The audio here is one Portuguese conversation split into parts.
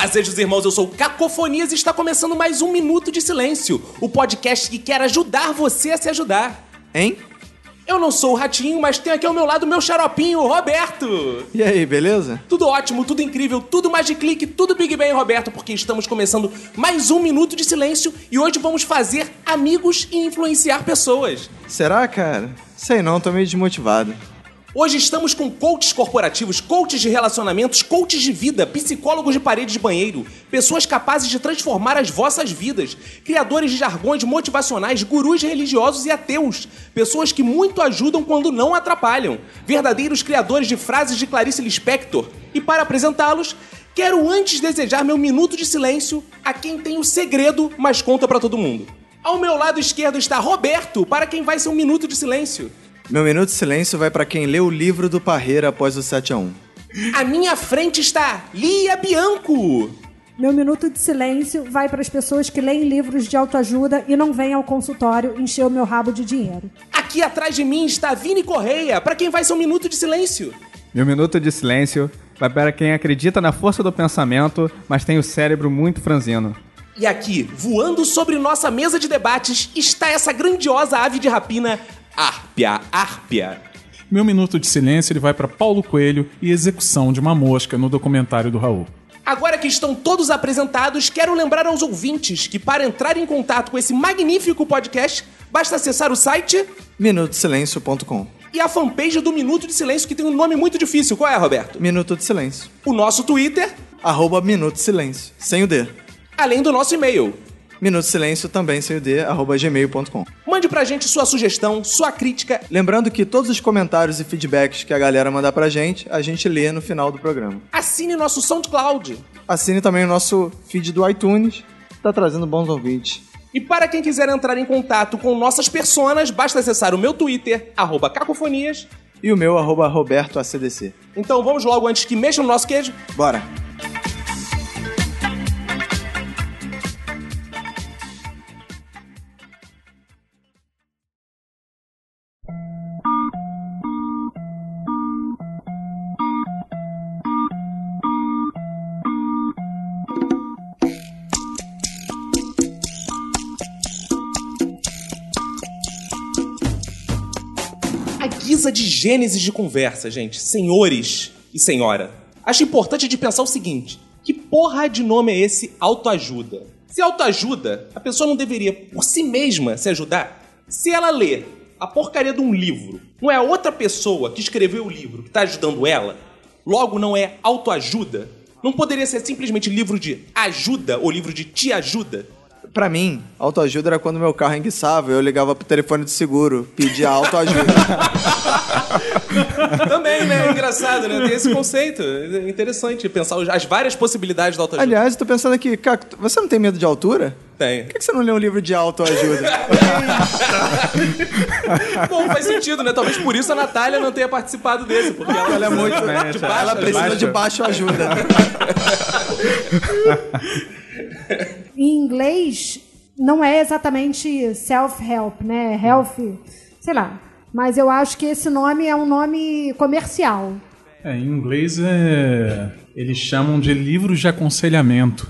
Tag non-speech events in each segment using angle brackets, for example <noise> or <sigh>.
Fazejos irmãos, eu sou o Cacofonias e está começando mais um Minuto de Silêncio, o podcast que quer ajudar você a se ajudar. Hein? Eu não sou o Ratinho, mas tenho aqui ao meu lado o meu xaropinho, Roberto. E aí, beleza? Tudo ótimo, tudo incrível, tudo mais de clique, tudo Big Bang, Roberto, porque estamos começando mais um Minuto de Silêncio e hoje vamos fazer amigos e influenciar pessoas. Será, cara? Sei não, tô meio desmotivado. Hoje estamos com coaches corporativos, coaches de relacionamentos, coaches de vida, psicólogos de parede de banheiro, pessoas capazes de transformar as vossas vidas, criadores de jargões motivacionais, gurus religiosos e ateus, pessoas que muito ajudam quando não atrapalham, verdadeiros criadores de frases de Clarice Lispector. E para apresentá-los, quero antes desejar meu minuto de silêncio a quem tem o segredo, mas conta pra todo mundo. Ao meu lado esquerdo está Roberto, para quem vai ser um minuto de silêncio. Meu minuto de silêncio vai pra quem leu o livro do Parreira após o 7 a 1 À minha frente está Lia Bianco. Meu minuto de silêncio vai para as pessoas que leem livros de autoajuda e não vêm ao consultório encher o meu rabo de dinheiro. Aqui atrás de mim está Vini Correia, para quem vai ser um minuto de silêncio. Meu minuto de silêncio vai para quem acredita na força do pensamento, mas tem o cérebro muito franzino. E aqui, voando sobre nossa mesa de debates, está essa grandiosa ave de rapina, Árpia, Árpia. Meu minuto de silêncio ele vai para Paulo Coelho e execução de uma mosca no documentário do Raul. Agora que estão todos apresentados, quero lembrar aos ouvintes que para entrar em contato com esse magnífico podcast, basta acessar o site minutosilencio.com e a fanpage do Minuto de Silêncio, que tem um nome muito difícil. Qual é, Roberto? Minuto de Silêncio. O nosso Twitter, Arroba Minuto de Silêncio, sem o D. além do nosso e-mail. Minuto Silêncio também sem o D, arroba gmail.com. Mande pra gente sua sugestão, sua crítica. Lembrando que todos os comentários e feedbacks que a galera mandar pra gente, a gente lê no final do programa. Assine nosso SoundCloud. Assine também o nosso feed do iTunes, tá trazendo bons ouvintes. E para quem quiser entrar em contato com nossas personas, basta acessar o meu Twitter, arroba cacofonias. E o meu, arroba Roberto ACDC. Então vamos logo antes que mexa no nosso queijo. Bora! A guisa de gênesis de conversa, gente, senhores e senhora. Acho importante de pensar o seguinte: que porra de nome é esse autoajuda? Se autoajuda, a pessoa não deveria por si mesma se ajudar? Se ela lê a porcaria de um livro, não é a outra pessoa que escreveu o livro que está ajudando ela? Logo não é autoajuda? Não poderia ser simplesmente livro de ajuda ou livro de te ajuda? Pra mim, autoajuda era quando meu carro enguiçava, eu ligava pro telefone de seguro, pedia autoajuda. <laughs> Também, né? É engraçado, né? Tem esse conceito. É interessante pensar as várias possibilidades da autoajuda. Aliás, eu tô pensando aqui, Caco, você não tem medo de altura? Tem. Por que você não lê um livro de autoajuda? <laughs> Bom, faz sentido, né? Talvez por isso a Natália não tenha participado desse, porque ela, ela é muito. de baixo, ela precisa baixo. de baixo ajuda. <laughs> Em inglês, não é exatamente self-help, né? Health, sei lá. Mas eu acho que esse nome é um nome comercial. É, em inglês é. Eles chamam de livros de aconselhamento.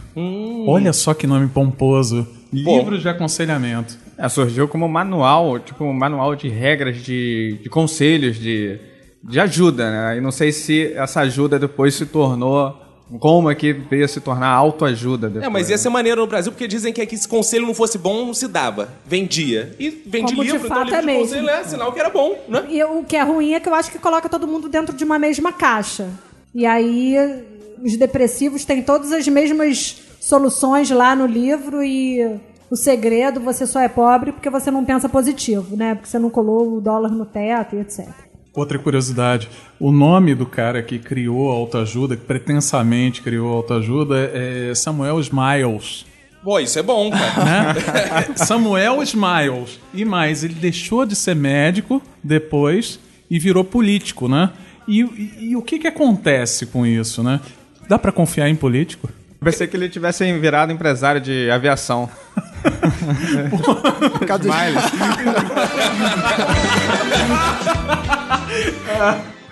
Olha só que nome pomposo. Livros de aconselhamento. É, surgiu como manual, tipo um manual de regras, de, de conselhos, de, de ajuda, né? E não sei se essa ajuda depois se tornou. Como é que veio a se tornar autoajuda depois. É, mas ia ser maneiro no Brasil, porque dizem que aqui se conselho não fosse bom, não se dava. Vendia. E vende Como de livro, então fato livro é de mesmo. conselho é sinal que era bom, né? E o que é ruim é que eu acho que coloca todo mundo dentro de uma mesma caixa. E aí os depressivos têm todas as mesmas soluções lá no livro e o segredo, você só é pobre porque você não pensa positivo, né? Porque você não colou o dólar no teto e etc. Outra curiosidade, o nome do cara que criou a autoajuda, que pretensamente criou a autoajuda, é Samuel Smiles. Pô, isso é bom, cara. né? <laughs> Samuel Smiles. E mais, ele deixou de ser médico depois e virou político, né? E, e- e o que que acontece com isso, né? Dá pra confiar em político? Pensei que ele tivesse virado empresário de aviação. Por causa dos-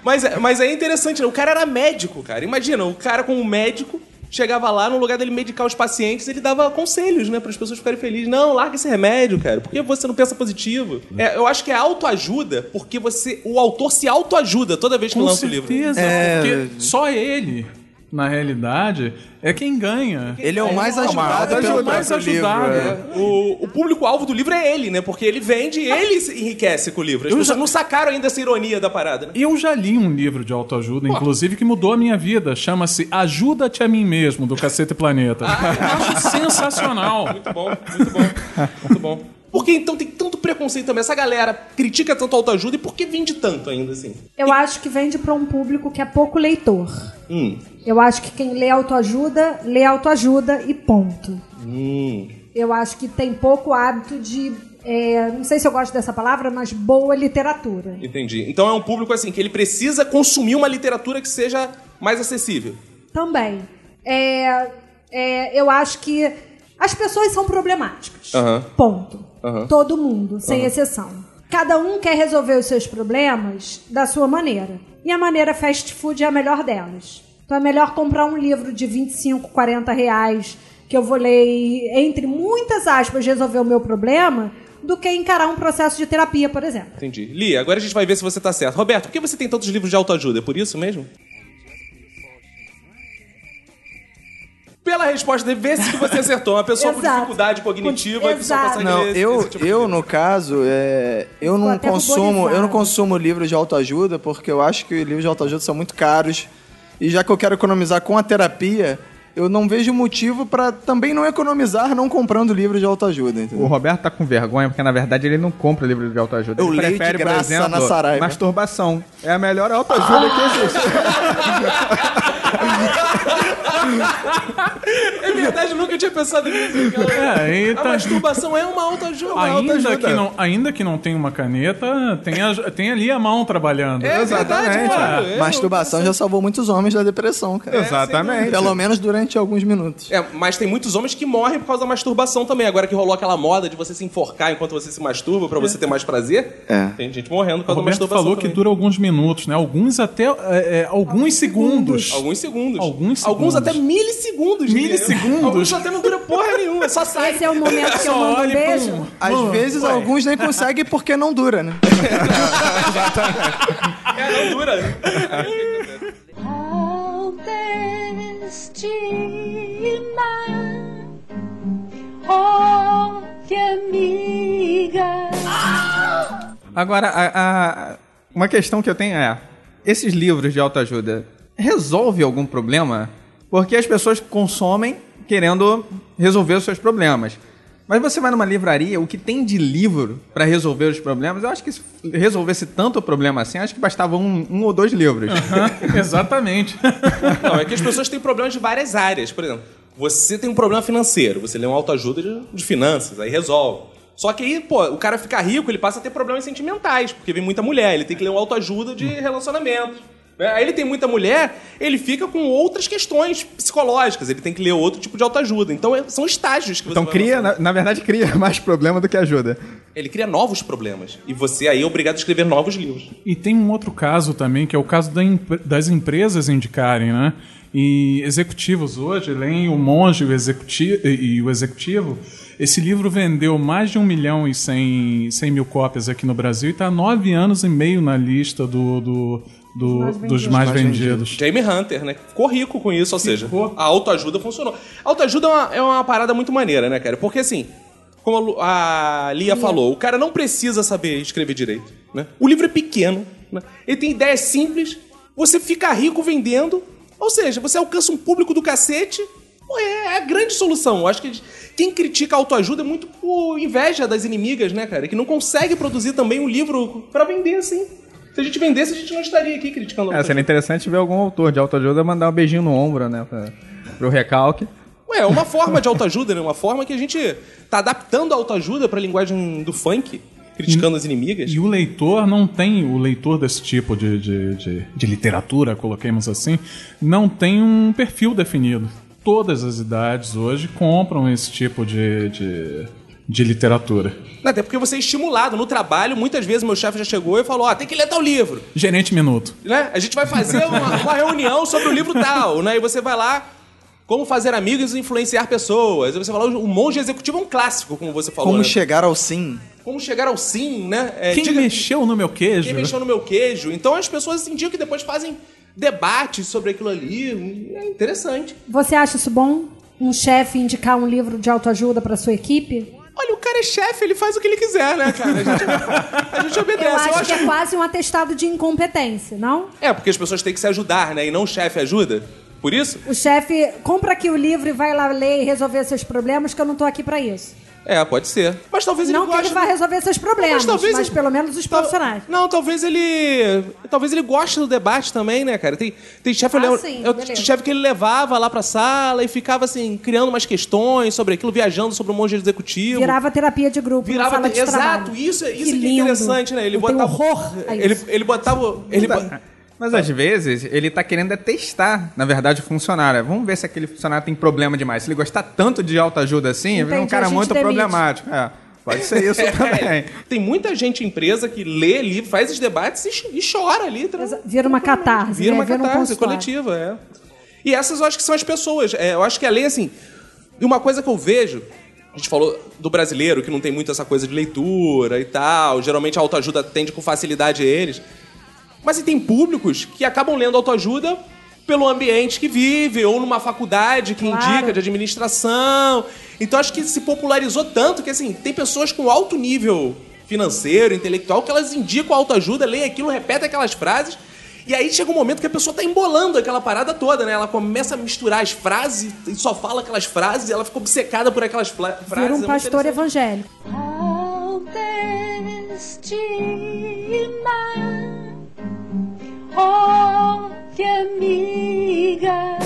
Mas, é- mas é interessante, né? O cara era médico, cara. Imagina, o cara como médico chegava lá, no lugar dele medicar os pacientes, ele dava conselhos, né? Para as pessoas ficarem felizes. Não, larga esse remédio, cara. Por que você não pensa positivo? É, eu acho que é autoajuda, porque você, o autor se autoajuda toda vez que Com lança o livro. certeza, É. porque só ele, na realidade, é quem ganha. Ele é o mais É o ajudado mais pelo mais próprio livro, ajudado. é. O, o público-alvo do livro é ele, né? Porque ele vende e ele se enriquece com o livro. As Eu pessoas já- não sacaram ainda essa ironia da parada, né? Eu já li um livro de autoajuda, inclusive, que mudou a minha vida. Chama-se Ajuda-te a mim mesmo, do Cacete Planeta. Eu acho sensacional. Muito bom, muito bom, muito bom. Por que então tem tanto preconceito também? Essa galera critica tanto a autoajuda e por que vende tanto ainda assim? Eu acho que vende para um público que é pouco leitor. Hum. Eu acho que quem lê autoajuda, lê autoajuda e ponto. Hum. Eu acho que tem pouco hábito de. é, não sei se eu gosto dessa palavra, mas boa literatura. Entendi. Então é um público assim que ele precisa consumir uma literatura que seja mais acessível. Também. É, é, eu acho que as pessoas são problemáticas. Aham. Ponto. Aham. Todo mundo, sem exceção. Cada um quer resolver os seus problemas da sua maneira. E a maneira fast food é a melhor delas. Então é melhor comprar um livro de 25, 40 reais que eu vou ler e, entre muitas aspas, resolver o meu problema do que encarar um processo de terapia, por exemplo. Entendi. Li, agora a gente vai ver se você tá certo. Roberto, por que você tem tantos livros de autoajuda? É por isso mesmo? Pela resposta dele, vê se você acertou. Uma pessoa com dificuldade cognitiva Com- que só Exato. consegue Não, ler eu, esse tipo de eu livro. no caso, é, eu Ficou não consumo, eu não consumo livros de autoajuda porque eu acho que livros de autoajuda são muito caros. E já que eu quero economizar com a terapia, eu não vejo motivo pra também não economizar não comprando livros de autoajuda, O entendeu? Roberto tá com vergonha porque, na verdade, ele não compra livro de autoajuda. Eu ele leio de prefere, por exemplo, na Saraiva. masturbação. É a melhor autoajuda que existe. <laughs> É verdade, eu nunca tinha pensado nisso. cara. É, A tá- masturbação é uma autoajuda. Ainda autoajuda. que, não, ainda que não tenha uma caneta, tem, a- tem ali a mão trabalhando. É verdade, Exatamente, claro. É, Masturbação já salvou muitos homens da depressão, cara. Exatamente. Pelo menos durante alguns minutos. É, mas tem muitos homens que morrem por causa da masturbação também. Agora que rolou aquela moda de você se enforcar enquanto você se masturba pra você ter mais prazer, É. tem gente morrendo por O causa da Roberto masturbação. falou que também. dura alguns minutos, né? Alguns até é, é, alguns segundos. Alguns segundos. Alguns Alguns segundos. até milissegundos. Milissegundos? Alguns até não dura porra nenhuma, só sai. Esse é o momento que eu mando um olha beijo. pum. Às Mano, vezes ué. alguns nem conseguem porque não dura, né? <laughs> É, não dura. Oh, que amiga. Agora, a- a- uma questão que eu tenho é: esses livros de autoajuda resolvem algum problema? Porque as pessoas consomem querendo resolver os seus problemas. Mas você vai numa livraria, o que tem de livro pra resolver os problemas, eu acho que se resolvesse tanto o problema assim, acho que bastava um, um ou dois livros. <laughs> Exatamente. Não, é que as pessoas têm problemas de várias áreas. Por exemplo, você tem um problema financeiro, você lê uma autoajuda de, de finanças, aí resolve. Só que aí, pô, o cara fica rico, ele passa a ter problemas sentimentais, porque vem muita mulher, ele tem que ler uma autoajuda de relacionamento. Né? Aí ele tem muita mulher, ele fica com outras questões psicológicas, ele tem que ler outro tipo de autoajuda. Então é- são estágios que você Então cria, na, na verdade, cria <laughs> mais problema do que ajuda. Ele cria novos problemas. E você aí é obrigado a escrever novos livros. E tem um outro caso também, que é o caso da das empresas indicarem, né? E executivos hoje, leem o Monge o executi- e o Executivo. Esse livro vendeu mais de um milhão e cem, cem mil cópias aqui no Brasil e está há nove anos e meio na lista do, do- do- mais dos mais Mais vendidos. Jamie Hunter, né? Ficou rico com isso, ou seja, Ficou. a autoajuda funcionou. A autoajuda é uma, é uma parada muito maneira, né, cara? Porque assim, como a Lu- a Lia falou, o cara não precisa saber escrever direito, né? O livro é pequeno, né? Ele tem ideias simples, você fica rico vendendo, ou seja, você alcança um público do cacete. Pô, É a grande solução. Eu acho que quem critica a autoajuda é muito por inveja das inimigas, né, cara? Que não consegue produzir também um livro pra vender assim. Se a gente vendesse, a gente não estaria aqui criticando É, seria interessante ver algum autor de autoajuda mandar um beijinho no ombro, né? Pra, pro recalque. Ué, é uma forma de autoajuda, né? Uma forma que a gente tá adaptando a autoajuda pra linguagem do funk, criticando as inimigas. E o leitor não tem, o leitor desse tipo de, de, de, de literatura, coloquemos assim, não tem um perfil definido. Todas as idades hoje compram esse tipo de, de, de literatura. Até porque você é estimulado no trabalho. Muitas vezes meu chefe já chegou e falou: Ó, tem que ler tal livro. Gerente Minuto. Né? A gente vai fazer uma, uma reunião sobre o livro tal, né? E você vai lá. Como fazer amigos e influenciar pessoas. Aí você fala, o monge executivo é um clássico, como você falou. Como né? chegar ao sim? Como chegar ao sim, né? É, Quem diga- mexeu no meu queijo? Quem mexeu no meu queijo. Então as pessoas sentiam que depois fazem debates sobre aquilo ali. É interessante. Você acha isso bom? Um chefe indicar um livro de autoajuda para sua equipe? Olha, o cara é chefe, ele faz o que ele quiser, né, cara? A gente, a gente obedece. Eu acho que é quase um atestado de incompetência, não? É, porque as pessoas têm que se ajudar, né? E não o chefe ajuda. Por isso? O chefe compra aqui o livro e vai lá ler e resolver seus problemas, que eu não tô aqui para isso. É, pode ser. Mas talvez não ele que goste... ele vai resolver seus problemas, Mas talvez mas ele- pelo menos os Tal- profissionais. Não, talvez ele. Talvez ele goste do debate também, né, cara? Tem, tem chefe, eu Ah, lembro- sim, eu- beleza. chefe que ele levava lá pra sala e ficava assim, criando umas questões sobre aquilo, viajando sobre o monge executivo. Virava terapia de grupo Virava sala de exato, trabalho. isso, é- isso Que que, é interessante, né? Ele Eu botava horror ele, ele botava ele Mas às vezes ele tá querendo é testar, na verdade, o funcionário. Vamos ver se aquele funcionário tem problema demais. Se ele gostar tanto de autoajuda assim, ele é um Entendi, cara a muito demite. problemático. É, pode ser isso <laughs> também. É, tem muita gente em empresa que lê livro, faz os debates e, e chora ali. Vira uma catarse, Vira né? uma Vira um catarse consultório. coletiva, é. E essas eu acho que são as pessoas. É, eu acho que além, assim. E uma coisa que eu vejo. A gente falou do brasileiro, que não tem muito essa coisa de leitura e tal. Geralmente a autoajuda atende com facilidade a eles. Mas e tem públicos que acabam lendo autoajuda pelo ambiente que vive, ou numa faculdade que Claro. indica de administração. Então acho que se popularizou tanto que assim, tem pessoas com alto nível financeiro, intelectual, que elas indicam autoajuda, leem aquilo, repetem aquelas frases. E aí chega um momento que a pessoa tá embolando aquela parada toda, né? Ela começa a misturar as frases e só fala aquelas frases e ela fica obcecada por aquelas frases. Vira É um muito pastor evangélico. Oh, que amiga.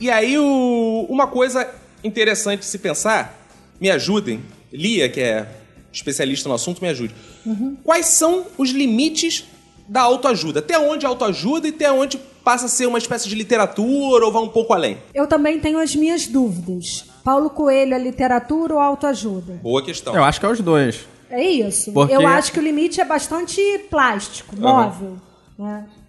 E aí, o- uma coisa interessante de se pensar, me ajudem, Lia, que é especialista no assunto, me ajude. Quais são os limites da autoajuda? Até onde a autoajuda e até onde passa a ser uma espécie de literatura ou vai um pouco além? Eu também tenho as minhas dúvidas. Paulo Coelho é literatura ou autoajuda? Boa questão. Eu acho que é os dois. É isso. Porque- Eu acho que o limite é bastante plástico, móvel. né?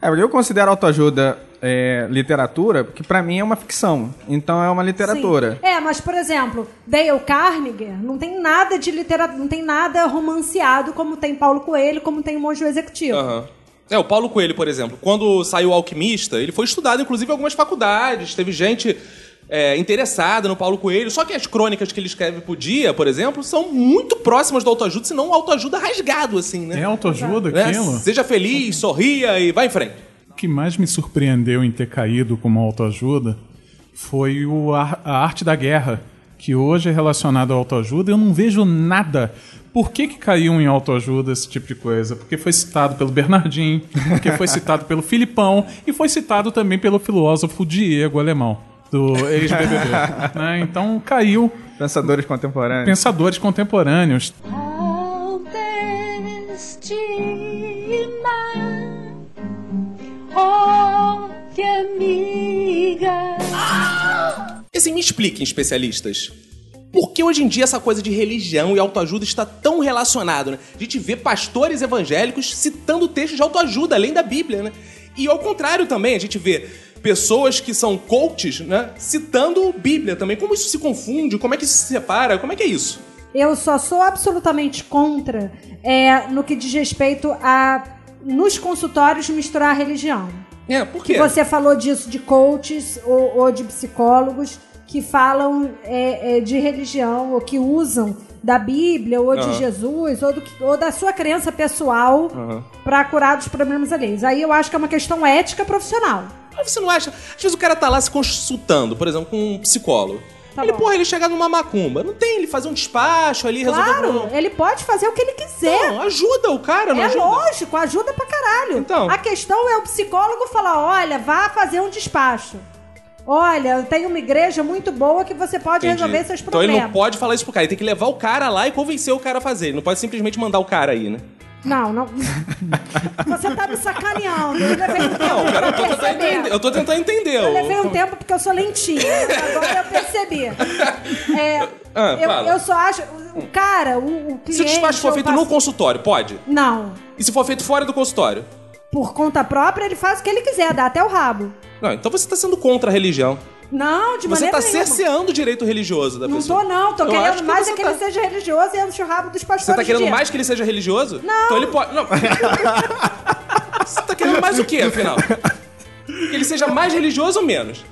É, eu considero autoajuda é, literatura, porque pra mim é uma ficção. Então é uma literatura. Sim. É, mas por exemplo, Dale Carnegie não tem nada de literatura, não tem nada romanceado como tem Paulo Coelho, como tem o Monge Executivo. Aham. É, o Paulo Coelho, por exemplo, quando saiu o Alquimista, ele foi estudado, inclusive, em algumas faculdades. Teve gente é, interessada no Paulo Coelho. Só que as crônicas que ele escreve por dia, por exemplo, são muito próximas do autoajuda, se não autoajuda rasgado, assim, né? É autoajuda Né? aquilo? Seja feliz, sorria e vai em frente. O que mais me surpreendeu em ter caído como autoajuda foi o ar- a arte da guerra, que hoje é relacionado à autoajuda. Eu não vejo nada. Por que, que caiu em autoajuda esse tipo de coisa? Porque foi citado pelo Bernardinho, porque foi citado pelo Filipão e foi citado também pelo filósofo Diego Alemão, do ex-BBB. <laughs> né? Então caiu Pensadores contemporâneos. pensadores contemporâneos. E assim, me expliquem, especialistas. Por que hoje em dia essa coisa de religião e autoajuda está tão relacionado, né? A gente vê pastores evangélicos citando textos de autoajuda, além da Bíblia, né? E ao contrário também, a gente vê pessoas que são coaches, né? Citando Bíblia também. Como isso se confunde? Como é que isso se separa? Como é que é isso? Eu só sou absolutamente contra é, no que diz respeito a nos consultórios misturar a religião. É, por quê? Que você falou disso de coaches ou, ou de psicólogos que falam é, é, de religião ou que usam da Bíblia ou de Aham. Jesus ou, do ou da sua crença pessoal pra curar dos problemas alheios. Aí eu acho que é uma questão ética profissional. Mas você não acha? Às vezes o cara tá lá se consultando, por exemplo, com um psicólogo. Tá ele, bom. porra, ele chegar numa macumba. Não tem ele fazer um despacho ali, resolver o Claro, ele pode fazer o que ele quiser. Não, ajuda o cara, não É ajuda? lógico, ajuda pra caralho. Então. A questão é o psicólogo falar: olha, vá fazer um despacho. Olha, tenho uma igreja muito boa que você pode Entendi. resolver seus Então problemas. ele não pode falar isso pro cara, ele tem que levar o cara lá e convencer o cara a fazer. Ele não pode simplesmente mandar o cara aí, né? Não, não. <laughs> Você tá me sacaneando. Eu levei um tempo Não, cara, eu tô tentando entender. Eu tô tentando entender. Eu levei um tempo porque eu sou lentinha. Agora eu percebi. <laughs> É, Ah, eu, eu só acho. O cara, o, o cliente. Se o despacho for feito passo- no consultório, pode? Não. E se for feito fora do consultório? Por conta própria, ele faz o que ele quiser, dá até o rabo. Não, então você tá sendo contra a religião. Não, de Você maneira tá nenhuma. cerceando o direito religioso da Não pessoa. tô, não. Tô Eu querendo que mais você é que tá. ele seja religioso e enche o rabo dos pastores Você tá querendo mais que ele seja religioso? Não. Então ele pode. Não. <laughs> Você tá querendo mais o quê, afinal? Que ele seja mais religioso ou menos?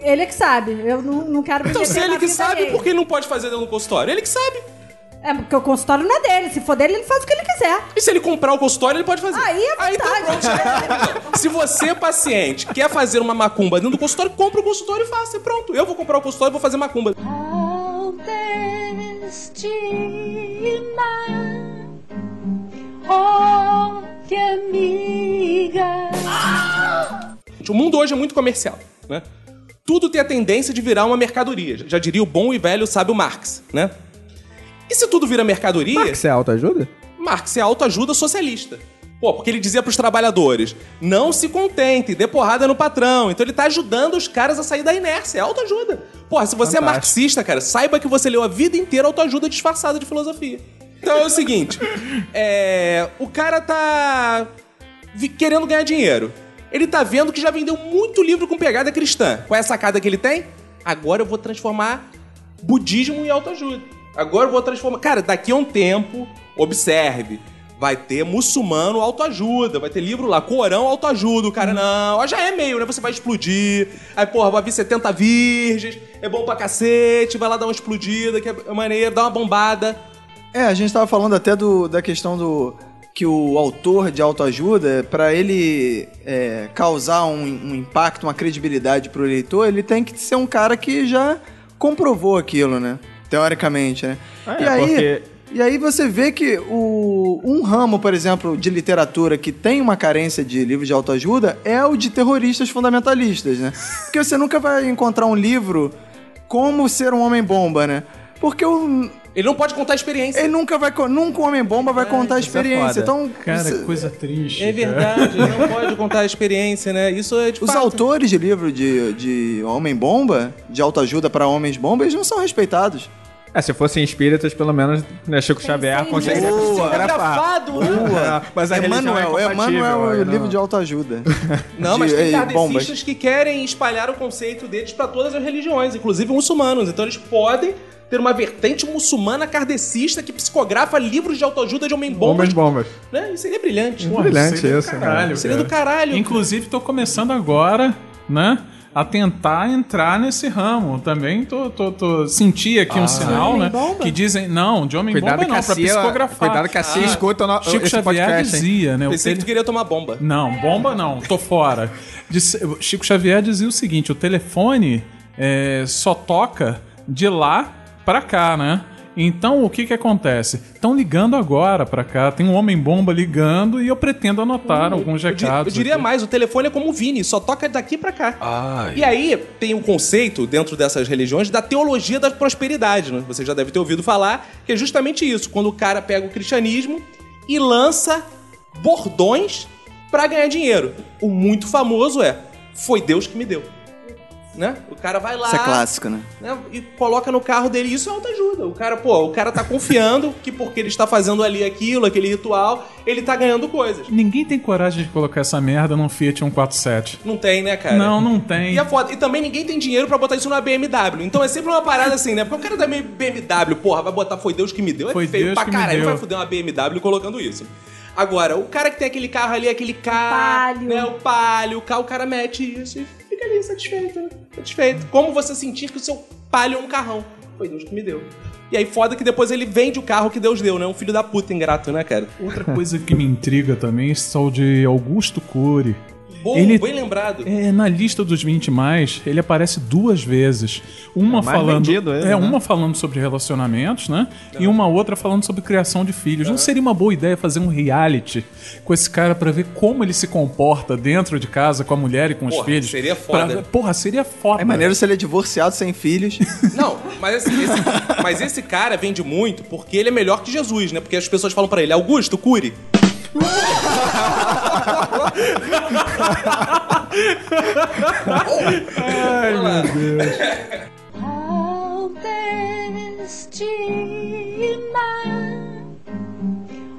Ele é que sabe. Eu não, não quero me Então, se ele que sabe, dele. por que ele não pode fazer dentro do consultório? Ele que sabe. É porque o consultório não é dele. Se for dele, ele faz o que ele quiser. E se ele comprar o consultório, ele pode fazer. Aí é Aí tá pronto. Se você, paciente, quer fazer uma macumba dentro do consultório, compra o consultório e faça. E pronto. Eu vou comprar o consultório e vou fazer macumba. Oh, amiga. O mundo hoje é muito comercial, né? Tudo tem a tendência de virar uma mercadoria. Já diria o bom e velho sábio Marx, né? E se tudo vira mercadoria, Marx é autoajuda? Marx é autoajuda socialista. Pô, porque ele dizia pros trabalhadores: não se contentem, dê porrada no patrão. Então ele tá ajudando os caras a sair da inércia. É autoajuda. Porra, se você é Fantástico. marxista, cara, saiba que você leu a vida inteira autoajuda disfarçada de filosofia. Então é o seguinte: <laughs> é, o cara tá querendo ganhar dinheiro. Ele tá vendo que já vendeu muito livro com pegada cristã. Qual é a sacada que ele tem? Agora eu vou transformar budismo em autoajuda. Agora eu vou transformar. Cara, daqui a um tempo, observe. Vai ter muçulmano autoajuda, vai ter livro lá, Corão autoajuda. O cara, não, ó, já é meio, né? Você vai explodir. Aí, porra, vai vir 70 virgens, é bom pra cacete, vai lá dar uma explodida, que é maneiro, dá uma bombada. É, a gente tava falando até do, da questão do que o autor de autoajuda, para ele é, causar um, um impacto, uma credibilidade pro leitor, ele tem que ser um cara que já comprovou aquilo, né? Teoricamente, né? É, e aí, porque- e aí você vê que o, um ramo, por exemplo, de literatura que tem uma carência de livros de autoajuda é o de terroristas fundamentalistas, né? Porque você nunca vai encontrar um livro como ser um homem-bomba, né? Porque o, Ele não pode contar a experiência. ele nunca vai. Nunca o Homem-Bomba vai contar a é experiência. então, Cara, isso- que coisa triste. É cara. verdade, ele não <laughs> pode contar a experiência, né? Isso é de os fato. autores de livro de, de Homem-Bomba, de autoajuda para homens-bomba, eles não são respeitados. É, se fossem espíritas, pelo menos né, Chico Xavier conseguiria boa. psicografar. Gravado. É, Mas a religião Emanuel, é Emanuel é o incompatível, livro de autoajuda. <laughs> Não, De- mas tem kardecistas que querem espalhar o conceito deles pra todas as religiões, inclusive muçulmanos. Então eles podem ter uma vertente muçulmana kardecista que psicografa livros de autoajuda de homem-bombas. Bombas, bombas. Né? Isso seria brilhante. Porra, Brilhante seria do isso, né? caralho, Seria do caralho. Inclusive, tô começando agora, né? A tentar entrar nesse ramo. Também tô, tô, tô senti aqui um sinal, né? Que dizem, não, de homem Cuidado bomba que não, a pra Cia, psicografar. cuidado que a Cia escuta o no, Chico esse Xavier podcast, hein? dizia, né? o Pensei que tele- tu queria tomar bomba. Não, bomba não, tô fora. Disse- Chico Xavier dizia o seguinte: o telefone é, só toca de lá pra cá, né? Então o que que acontece? Estão ligando agora pra cá, tem um homem bomba ligando e eu pretendo anotar alguns Eu, di- recados. eu diria aqui. mais, o telefone é como o Vini, só toca daqui pra cá. Ai. E aí tem o conceito, dentro dessas religiões, da teologia da prosperidade. Né? Você já deve ter ouvido falar, que é justamente isso. Quando o cara pega o cristianismo e lança bordões pra ganhar dinheiro. O muito famoso é, foi Deus que me deu. Né? O cara vai lá Isso é clássico, né? né, e coloca no carro dele. Isso é autoajuda. O cara, pô, o cara tá confiando que porque ele está fazendo ali aquilo, aquele ritual, ele tá ganhando coisas. Ninguém tem coragem de colocar essa merda num Fiat 147. Não tem, né, cara? Não, não tem. E, é foda. e também ninguém tem dinheiro pra botar isso na BMW. Então é sempre uma parada assim, né? Porque o cara da BMW, porra, vai botar foi Deus que me deu. É Foi feio Deus pra que me caralho. Não deu. vai fuder uma BMW colocando isso. Agora, o cara que tem aquele carro ali, aquele carro, Palio. né? O palio, o carro, o cara mete isso e fica ali satisfeito, né? Satisfeito. Como você sentir que o seu palio é um carrão. Foi Deus que me deu. E aí foda que depois ele vende o carro que Deus deu, né? Um filho da puta ingrato, né, cara? Outra coisa que me intriga também é o de Augusto Cury. Bom, Ele- bem lembrado. É, na lista dos 20 mais, ele aparece duas vezes. Uma É falando. vendido ele, é, né? uma falando sobre relacionamentos, né? E uma outra falando sobre criação de filhos. Não seria uma boa ideia fazer um reality com esse cara pra ver como ele se comporta dentro de casa com a mulher e com os Porra, filhos? seria foda. Pra- Porra, seria foda. É maneiro se ele é divorciado, sem filhos. <laughs> Não, mas esse, esse- mas esse cara vende muito porque ele é melhor que Jesus, né? Porque as pessoas falam pra ele, Augusto, cure. <laughs> Ai, meu Deus.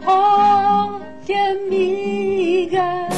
Oh, que amiga.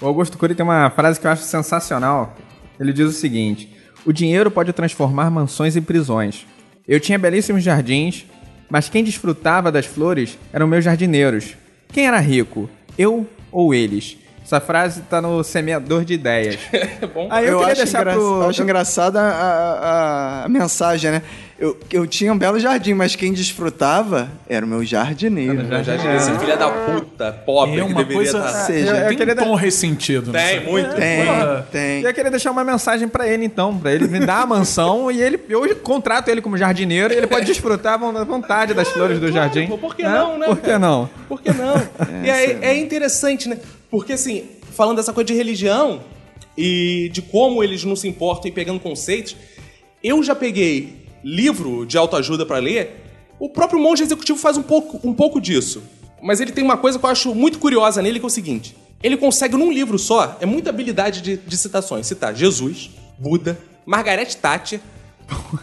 O Augusto Cury tem uma frase que eu acho sensacional. Ele diz o seguinte: O dinheiro pode transformar mansões em prisões. Eu tinha belíssimos jardins, mas quem desfrutava das flores eram meus jardineiros. Quem era rico? Eu ou eles? Essa frase tá no semeador de ideias. <laughs> bom. Aí eu, Eu, queria acho, deixar engra... pro. eu acho engraçada a, a- a mensagem, né? Eu, eu tinha um belo jardim, mas quem desfrutava era o meu jardineiro. Já, já, esse filho da puta, pobre, É que uma deveria coisa. estar... seja, é, tem queria um tom ressentido. Tem, muito. Tem, Porra. tem. E eu queria deixar uma mensagem pra ele então, pra ele me dar a mansão e ele eu contrato ele como jardineiro e ele pode desfrutar à vontade das flores do jardim. por que não, né, Por que não? Por que não? <laughs> e aí, é interessante, né? Porque assim, falando dessa coisa de religião e de como eles não se importam em pegando conceitos, eu já peguei livro de autoajuda pra ler. O próprio monge executivo faz um pouco, um pouco disso. Mas ele tem uma coisa que eu acho muito curiosa nele, que é o seguinte: ele consegue num livro só, é muita habilidade de, de citações, citar Jesus, Buda, Margaret Thatcher.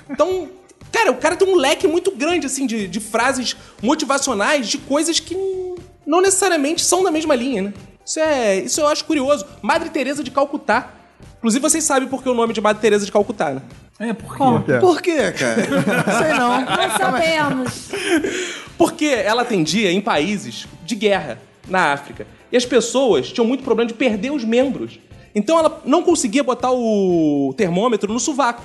Então, cara, o cara tem um leque muito grande, assim, de, de frases motivacionais, de coisas que não necessariamente são da mesma linha, né? Isso, é, isso eu acho curioso. Madre Teresa de Calcutá. Inclusive, vocês sabem por que o nome de Madre Teresa de Calcutá, né? É, por quê? Por quê, cara? <laughs> Sei não. Não sabemos. Porque ela atendia em países de guerra na África. E as pessoas tinham muito problema de perder os membros. Então ela não conseguia botar o termômetro no sovaco.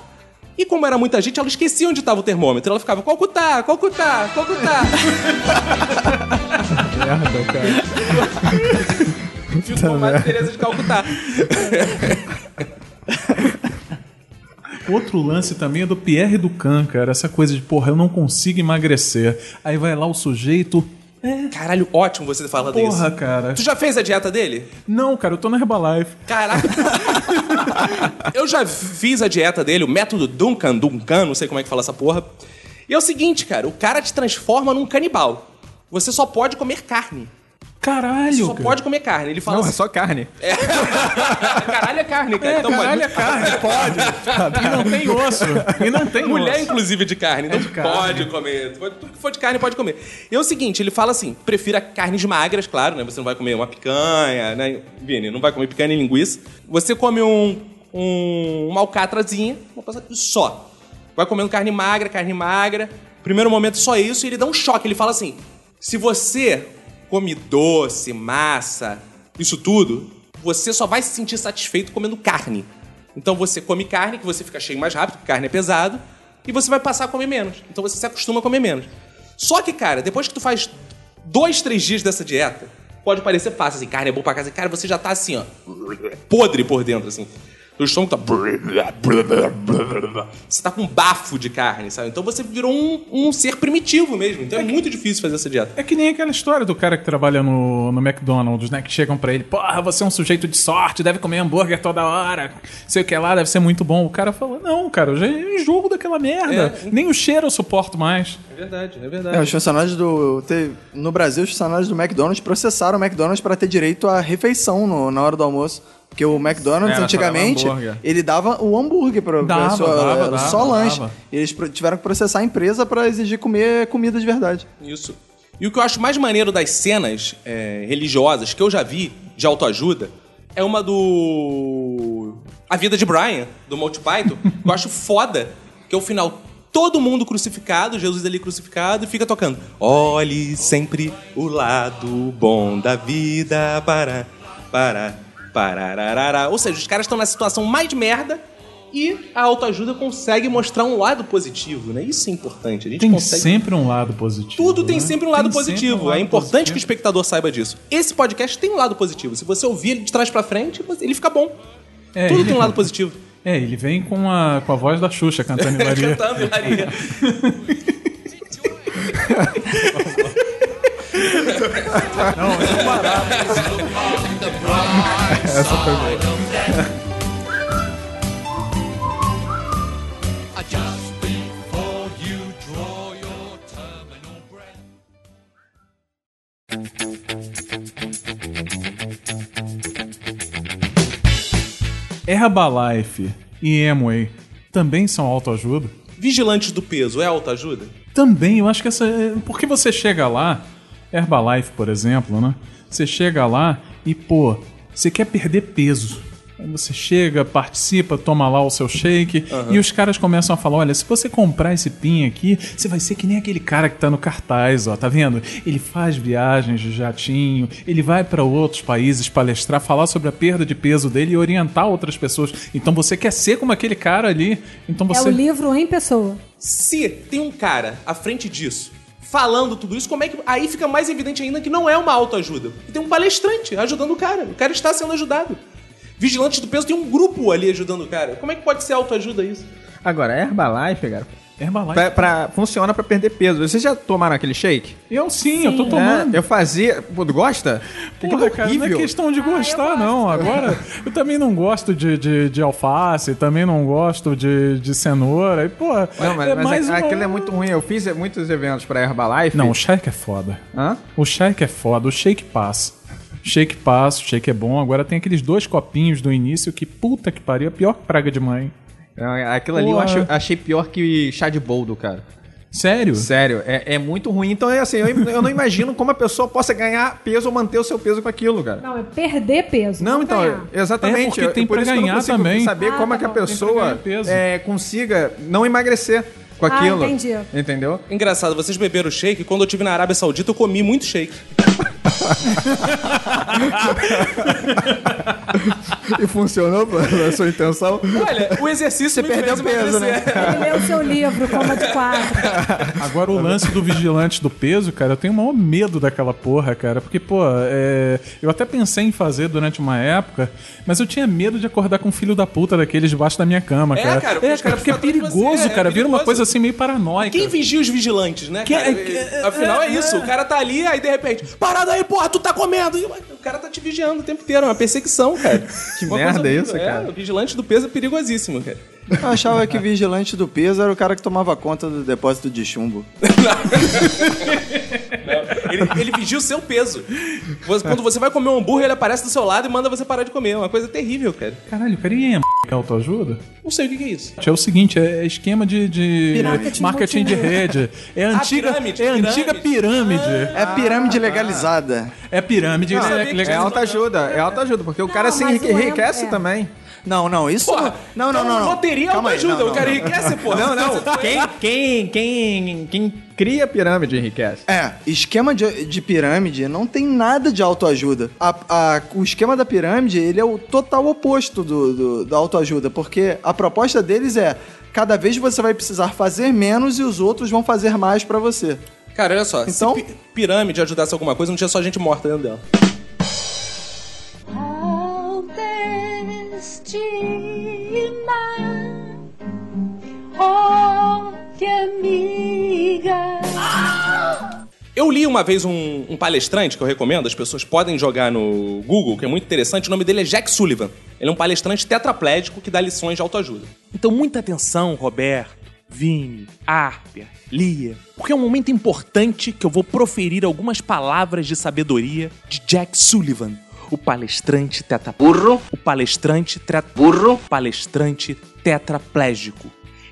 E como era muita gente, ela esquecia onde estava o termômetro. Ela ficava, Calcutá, Calcutá, Calcutá. <laughs> Merda, cara. Ficou Madre Teresa de Calcutá. <laughs> Outro lance também é do Pierre Ducan, cara. Essa coisa de, porra, eu não consigo emagrecer. Aí vai lá o sujeito. Caralho, ótimo você falar disso. Porra, cara. Tu já fez a dieta dele? Não, cara, eu tô na Herbalife. Caraca. <laughs> eu já fiz a dieta dele, o método Duncan, Duncan, não sei como é que fala essa porra. E é o seguinte, cara, o cara te transforma num canibal. Você só pode comer carne. Caralho, Você só cara. pode comer carne. Ele fala Não, é assim, só carne. <laughs> caralho é carne, cara. É, então caralho, é pode. carne, pode. E não tem osso. E não tem Mulher, osso. inclusive, de carne. Então de carne. pode comer. Tu pode- Tudo que for de carne, pode comer. E é o seguinte, ele fala assim, prefira carnes magras, claro, né? Você não vai comer uma picanha, né? Vini, não vai comer picanha nem linguiça. Você come um, um, uma alcatrazinha, uma coisa só. Vai comendo carne magra, carne magra. Primeiro momento só isso, e ele dá um choque. Ele fala assim, se você come doce, massa, isso tudo, você só vai se sentir satisfeito comendo carne. Então você come carne, que você fica cheio mais rápido, porque carne é pesado, e você vai passar a comer menos. Então você se acostuma a comer menos. Só que, cara, depois que tu faz dois, três dias dessa dieta, pode parecer fácil, assim, carne é bom pra casa. Cara, você já tá assim, ó, podre por dentro, assim. O estômago tá. Você tá com bafo de carne, sabe? Então você virou um, um ser primitivo mesmo. Então é muito difícil fazer essa dieta. É que nem aquela história do cara que trabalha no, no McDonald's, né? Que chegam pra ele, porra, você é um sujeito de sorte, deve comer hambúrguer toda hora, sei o que lá, deve ser muito bom. O cara fala, não, cara, eu já enjoo daquela merda. É. Nem o cheiro eu suporto mais. É verdade, é É, verdade. os funcionários do. no Brasil, os funcionários do McDonald's processaram o McDonald's para ter direito à refeição no- na hora do almoço. Porque o McDonald's, Era, antigamente, ele dava o hambúrguer pra Dava, pessoa, dava, dava, só lanche. dava. E eles tiveram que processar a empresa para exigir comer comida de verdade. Isso. E o que eu acho mais maneiro das cenas é, religiosas que eu já vi de autoajuda é uma do. A Vida de Brian, do Monty Python, <laughs> que eu acho foda, que é o final. Todo mundo crucificado, Jesus ali crucificado, e fica tocando. Olhe sempre o lado bom da vida para. para. Parararara. Ou seja, os caras estão na situação mais merda e a autoajuda consegue mostrar um lado positivo, né? Isso é importante. A gente Tem consegue. sempre um lado positivo. Tudo tem né? sempre um lado Tem positivo. um lado é importante positivo. que o espectador saiba disso. Esse podcast tem um lado positivo. Se você ouvir ele de trás pra frente, ele fica bom. É, Tudo ele- tem um lado positivo. É, ele vem com a, com a voz da Xuxa cantando em <laughs> Maria. Cantando, Maria. <laughs> Essa foi boa. Herbalife e Amway também são autoajuda? Vigilantes do peso é autoajuda? Também, eu acho que essa. é- Porque você chega lá, Herbalife, por exemplo, né? Você chega lá e, pô, você quer perder peso. Aí você chega, participa, toma lá o seu shake e os caras começam a falar: olha, se você comprar esse pin aqui, você vai ser que nem aquele cara que tá no cartaz, ó, tá vendo? Ele faz viagens de jatinho, ele vai para outros países palestrar, falar sobre a perda de peso dele e orientar outras pessoas. Então você quer ser como aquele cara ali, então É você. o livro em pessoa. Se tem um cara à frente disso, falando tudo isso, como é que. Aí fica mais evidente ainda que não é uma autoajuda. Tem um palestrante ajudando o cara. O cara está sendo ajudado. Vigilantes do peso tem um grupo ali ajudando o cara. Como é que pode ser autoajuda isso? Agora, Herbalife, cara, Herbalife. pra, pra- funciona pra perder peso. Vocês já tomaram aquele shake? Eu sim, eu tô Sim. tomando. É, eu fazia. Pô, tu gosta? Porra, cara, não é questão de gostar, não. Agora, eu também não gosto de, de, de alface, também não gosto de, de cenoura. E, pô, Não, mas, é mas mais é- uma- aquilo é muito ruim. Eu fiz muitos eventos pra Herbalife. Não, o shake é foda. Hã? O shake é foda, o shake passa. Shake passa, o shake é bom. Agora tem aqueles dois copinhos do início que, puta que pariu, é pior que praga de mãe. Não, Aquilo ali eu acho- achei pior que chá de boldo, cara. Sério? Sério, é, é muito ruim. Então é assim, eu, eu não imagino como a pessoa possa ganhar peso ou manter o seu peso com aquilo, cara. Não, é perder peso. Não, então, ganhar. exatamente. É porque eu- tem por pra isso que eu não ganhar também. saber Ah, como é tá que a bom. Pra pessoa ganhar é, consiga não emagrecer com Ah, aquilo. entendi. Entendeu? Engraçado, vocês beberam shake. Quando eu estive na Arábia Saudita, eu comi muito shake. E funcionou a sua intenção? Olha, o exercício Você me perdeu peso, né? Ele leu o seu livro, Coma de Quatro. Agora, o lance do vigilante do peso, cara, eu tenho o maior medo daquela porra, cara. Porque, pô, é, eu até pensei em fazer durante uma época, mas eu tinha medo de acordar com um filho da puta daqueles debaixo da minha cama, É, cara. cara, porque é, cara, porque é perigoso, você, é cara. Vira uma coisa assim meio paranoica. Quem vigia os vigilantes, né? Cara? é- Afinal, é é- isso. O cara tá ali, aí de repente, parada aí, porra, tu tá comendo. E O cara tá te vigiando o tempo inteiro. É uma perseguição, cara. Que Uma merda é isso, cara? o vigilante do peso é perigosíssimo, cara. Eu achava que vigilante do peso era o cara que tomava conta do depósito de chumbo. <laughs> Ele, ele vigia o seu peso. Você- Quando você vai comer um hambúrguer, ele aparece do seu lado e manda você parar de comer. É uma coisa terrível, cara. Caralho, cara, e é autoajuda? Não sei o que, que é isso. É o seguinte, é esquema de, de Marketing marketing de rede. É a Ah, antiga, pirâmide, é a antiga pirâmide. É pirâmide legalizada. É pirâmide. Não, é- que É autoajuda, é autoajuda, porque o cara se mas o enriquece é. também. Não, não, isso Porra, não. Não, não, então não. não. Loteria Calma aí, autoajuda. não, O não, cara não. enriquece, porra. Não, não. Quem, quem, quem, quem cria pirâmide enriquece. É, esquema de, de pirâmide não tem nada de autoajuda. A- a- o esquema da pirâmide, ele é o total oposto do, do- da autoajuda, porque a proposta deles é cada vez você vai precisar fazer menos e os outros vão fazer mais pra você. Cara, olha só. Então- Se pi- pirâmide ajudasse alguma coisa, não tinha só gente morta dentro dela. Oh, amiga. Eu li uma vez um, um palestrante que eu recomendo, as pessoas podem jogar no Google, que é muito interessante. O nome dele é Jack Sullivan. Ele é um palestrante tetraplégico que dá lições de autoajuda. Então, muita atenção, Roberto, Vini, Arper, Lia, porque é um momento importante que eu vou proferir algumas palavras de sabedoria de Jack Sullivan, o palestrante teta burro, o palestrante burro, palestrante tetraplégico.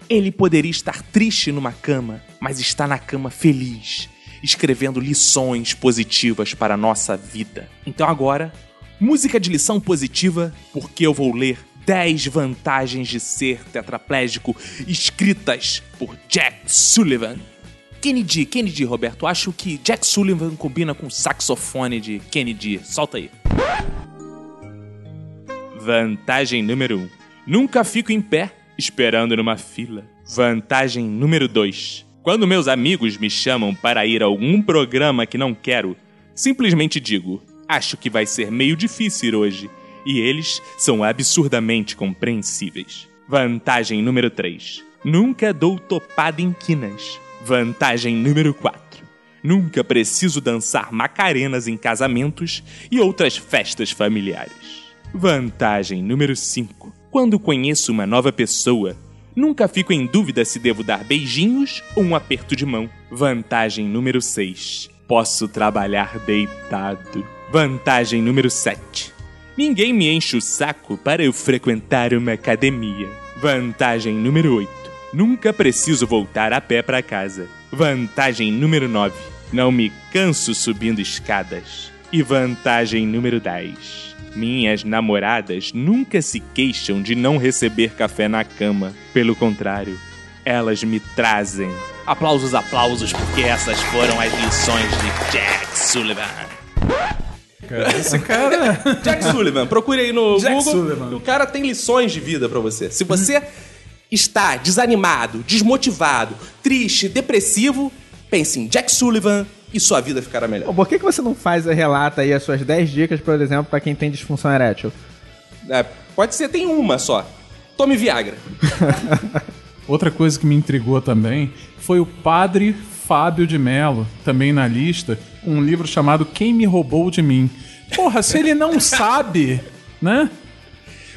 Ele poderia estar triste numa cama, mas está na cama feliz, escrevendo lições positivas para a nossa vida. Então agora, música de lição positiva, porque eu vou ler 10 vantagens de ser tetraplégico, escritas por Jack Sullivan. Kennedy, Kennedy, Roberto, acho que Jack Sullivan combina com o saxofone de Kennedy. Solta aí. Vantagem número 1. Um. Nunca fico em pé esperando numa fila. Vantagem número 2. Quando meus amigos me chamam para ir a algum programa que não quero, simplesmente digo: acho que vai ser meio difícil hoje. E eles são absurdamente compreensíveis. Vantagem número 3. Nunca dou topada em quinas. Vantagem número 4. Nunca preciso dançar macarenas em casamentos e outras festas familiares. Vantagem número 5. Quando conheço uma nova pessoa, nunca fico em dúvida se devo dar beijinhos ou um aperto de mão. Vantagem número 6. Posso trabalhar deitado. Vantagem número 7. Ninguém me enche o saco para eu frequentar uma academia. Vantagem número 8. Nunca preciso voltar a pé para casa. Vantagem número 9. Não me canso subindo escadas. E vantagem número 10. Minhas namoradas nunca se queixam de não receber café na cama. Pelo contrário, elas me trazem. Aplausos, aplausos, porque essas foram as lições de Jack Sullivan. Esse cara. <laughs> Jack Sullivan, procure aí no Jack Google. Sullivan. O cara tem lições de vida pra você. Se você está desanimado, desmotivado, triste, depressivo, pense em Jack Sullivan e sua vida ficará melhor. Por que, que você não faz, relata aí as suas 10 dicas, por exemplo, pra quem tem disfunção erétil? É, pode ser, tem uma só. Tome Viagra. <laughs> Outra coisa que me intrigou também foi o padre Fábio de Mello, também na lista, um livro chamado Quem Me Roubou de Mim. Porra, se ele não <laughs> sabe, né?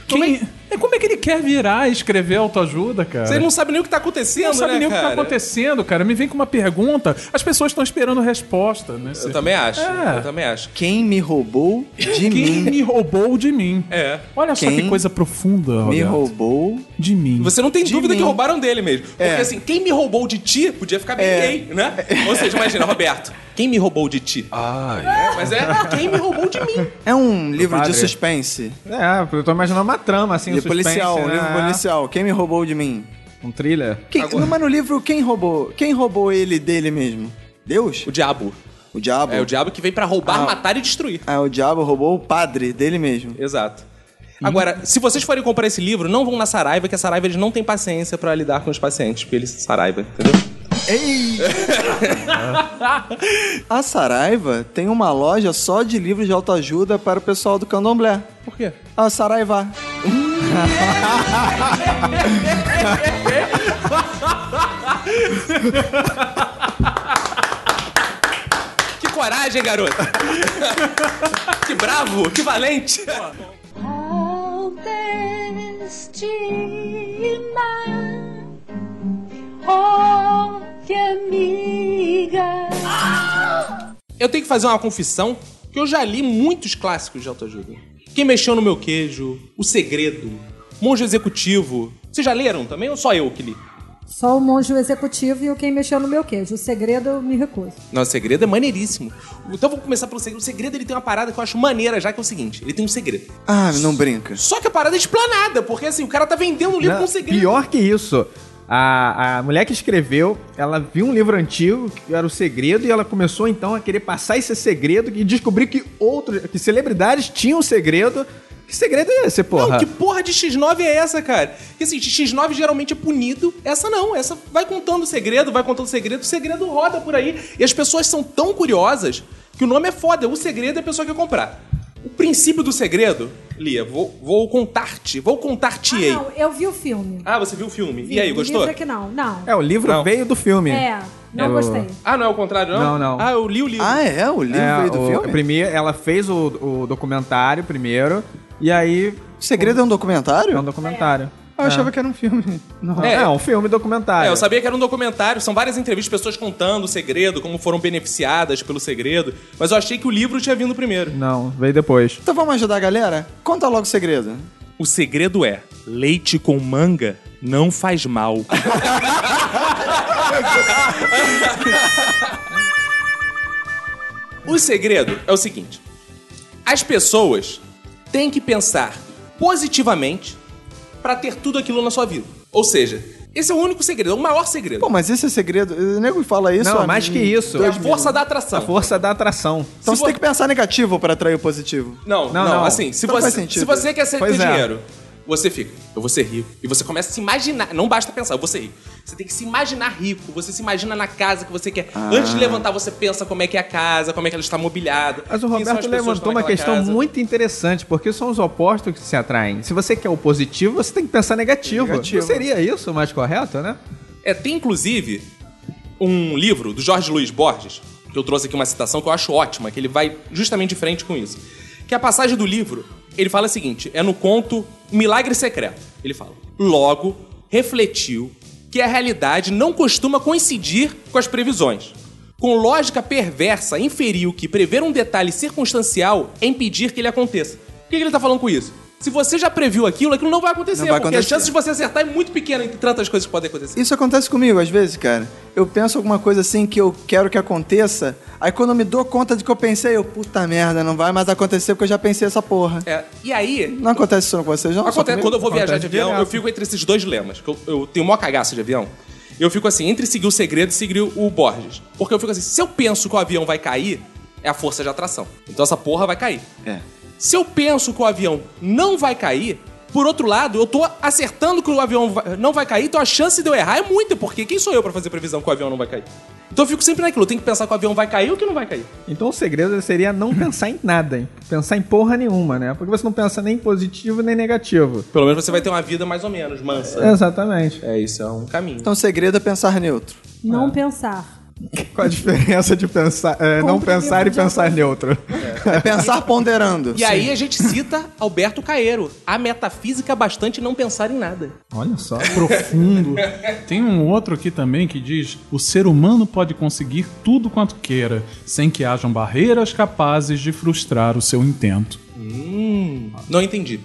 Quem... é... Como é que ele quer virar e escrever autoajuda, cara? Você não sabe nem o que tá acontecendo, não sabe né, nem o que tá cara? acontecendo, cara. Me vem com uma pergunta, as pessoas estão esperando resposta, né? Eu também acho. É. Eu também acho. Quem me roubou de Quem mim? me roubou de mim? É. Olha só Quem que coisa profunda, Me Roberto. roubou. De mim. Você não tem De dúvida mim. que roubaram dele mesmo. Porque É. assim, quem me roubou de ti podia ficar bem É. gay, né? Ou seja, imagina, Roberto, quem me roubou de ti? Ai, É, mas é quem me roubou de mim. É um livro de suspense. É, eu tô imaginando uma trama, assim, um De suspense, policial, um né? livro policial. Quem me roubou de mim? Um thriller. Quem, Mas no livro, quem roubou? Quem roubou ele dele mesmo? Deus? O diabo. O diabo? É o diabo que vem pra roubar, Ah. matar e destruir. Ah, o diabo roubou o padre dele mesmo. Exato. Agora, se vocês forem comprar esse livro, não vão na Saraiva, que a Saraiva eles não tem paciência pra lidar com os pacientes, porque eles Saraiva, entendeu? Ei! <laughs> a Saraiva tem uma loja só de livros de autoajuda para o pessoal do candomblé. Por quê? A Saraiva. <laughs> Que coragem, garoto! <laughs> que bravo, que valente! Autoestima, oh que amiga. Eu tenho que fazer uma confissão que eu já li muitos clássicos de autoajuda. Quem mexeu no meu queijo, O Segredo, Monge Executivo. Vocês já leram também ou só eu que li? Só o monge executivo e o quem mexeu no meu queijo. O segredo eu me recuso. Não, o segredo é maneiríssimo. Então vamos começar pelo segredo. O segredo ele tem uma parada que eu acho maneira, já que é o seguinte: ele tem um segredo. Ah, não brinca. Só que a parada é explanada, porque assim, o cara tá vendendo um livro Não, com segredo. Pior que isso. A, a mulher que escreveu, ela viu um livro antigo, que era o segredo, e ela começou então a querer passar esse segredo e descobrir que outros, que celebridades tinham um segredo. Que segredo é esse, porra? Não, que porra de X9 é essa, cara? Que assim, X9 geralmente é punido, essa não. Essa vai contando o segredo, vai contando o segredo, o segredo roda por aí. E as pessoas são tão curiosas que o nome é foda. O segredo é a pessoa quer comprar. O princípio do segredo, Lia, vou, vou contar-te, vou contar-te Ah, não, eu vi o filme. Ah, você viu o filme? Vi, e aí, gostou? livro é que não. Não. É, o livro Não. veio do filme. É, não É o- gostei. Ah, não é o contrário, não? Não, não. Ah, eu li o livro. Ah, é? O livro É, veio do o- filme? Primeiro, ela fez o, o documentário primeiro, e aí O segredo é um documentário? é um documentário. Ah, eu achava que era um filme. Não. É. É, um filme documentário. É, eu sabia que era um documentário, são várias entrevistas, pessoas contando o segredo, como foram beneficiadas pelo segredo, mas eu achei que o livro tinha vindo primeiro. Não, veio depois. Então vamos ajudar a galera? Conta logo o segredo. O segredo é: leite com manga não faz mal. <laughs> o segredo é o seguinte: as pessoas têm que pensar positivamente pra ter tudo aquilo na sua vida. Ou seja, esse é o único segredo, é o maior segredo. Pô, mas esse é segredo. O nego fala isso. Não, mais que isso. é a força da atração. A força da atração. Então Se você tem vo- que pensar negativo pra atrair o positivo. Não, não, Não, não. assim, se faz você, sentido. se você quer ser, ter Pois é. dinheiro, você fica, eu vou ser rico. E você começa a se imaginar, não basta pensar, eu vou ser rico. Você tem que se imaginar rico, você se imagina na casa que você quer. Ah. Antes de levantar, você pensa como é que é a casa, como é que ela está mobiliada. Mas o Roberto levantou que estão uma naquela questão casa. muito interessante, porque são os opostos que se atraem. Se você quer o positivo, você tem que pensar negativo. Negativo. Não seria isso o mais correto, né? É, tem inclusive um livro do Jorge Luiz Borges, que eu trouxe aqui uma citação que eu acho ótima, que ele vai justamente de frente com isso. Que a passagem do livro, ele fala o seguinte: é no conto Milagre Secreto. Ele fala: Logo, refletiu que a realidade não costuma coincidir com as previsões. Com lógica perversa, inferiu que prever um detalhe circunstancial é impedir que ele aconteça. O que que ele tá falando com isso? Se você já previu aquilo, aquilo não vai acontecer, Não vai porque acontecer. a chance de você acertar é muito pequena entre tantas coisas que podem acontecer. Isso acontece comigo às vezes, cara. Eu penso alguma coisa assim que eu quero que aconteça, aí quando eu me dou conta de que eu pensei, eu, puta merda, não vai mais acontecer porque eu já pensei essa porra. É, e aí, Não acontece isso com vocês, não? Acontece, quando eu vou viajar de avião, eu fico entre esses dois dilemas. que Eu, eu tenho maior cagaço de avião. Eu fico assim, entre seguir o segredo e seguir o Borges. Porque eu fico assim, se eu penso que o avião vai cair, é a força de atração. Então essa porra vai cair. É. Se eu penso que o avião não vai cair, por outro lado, eu tô acertando que o avião vai- não vai cair, então a chance de eu errar é muita, porque quem sou eu pra fazer previsão que o avião não vai cair? Então eu fico sempre naquilo, eu tenho que pensar que o avião vai cair ou que não vai cair. Então o segredo seria não pensar em nada, hein? pensar em porra nenhuma, né? Porque você não pensa nem positivo nem negativo. Pelo menos você vai ter uma vida mais ou menos mansa. Exatamente. É, isso é um caminho. Então o segredo é pensar neutro. Não pensar. Qual a diferença de pensar, é, não pensar e pensar neutro? É pensar ponderando. E aí a gente cita Alberto Caeiro. A metafísica bastante não pensar em nada. Olha só. <laughs> Profundo. Tem um outro aqui também que diz: o ser humano pode conseguir tudo quanto queira, sem que hajam barreiras capazes de frustrar o seu intento. Não entendi.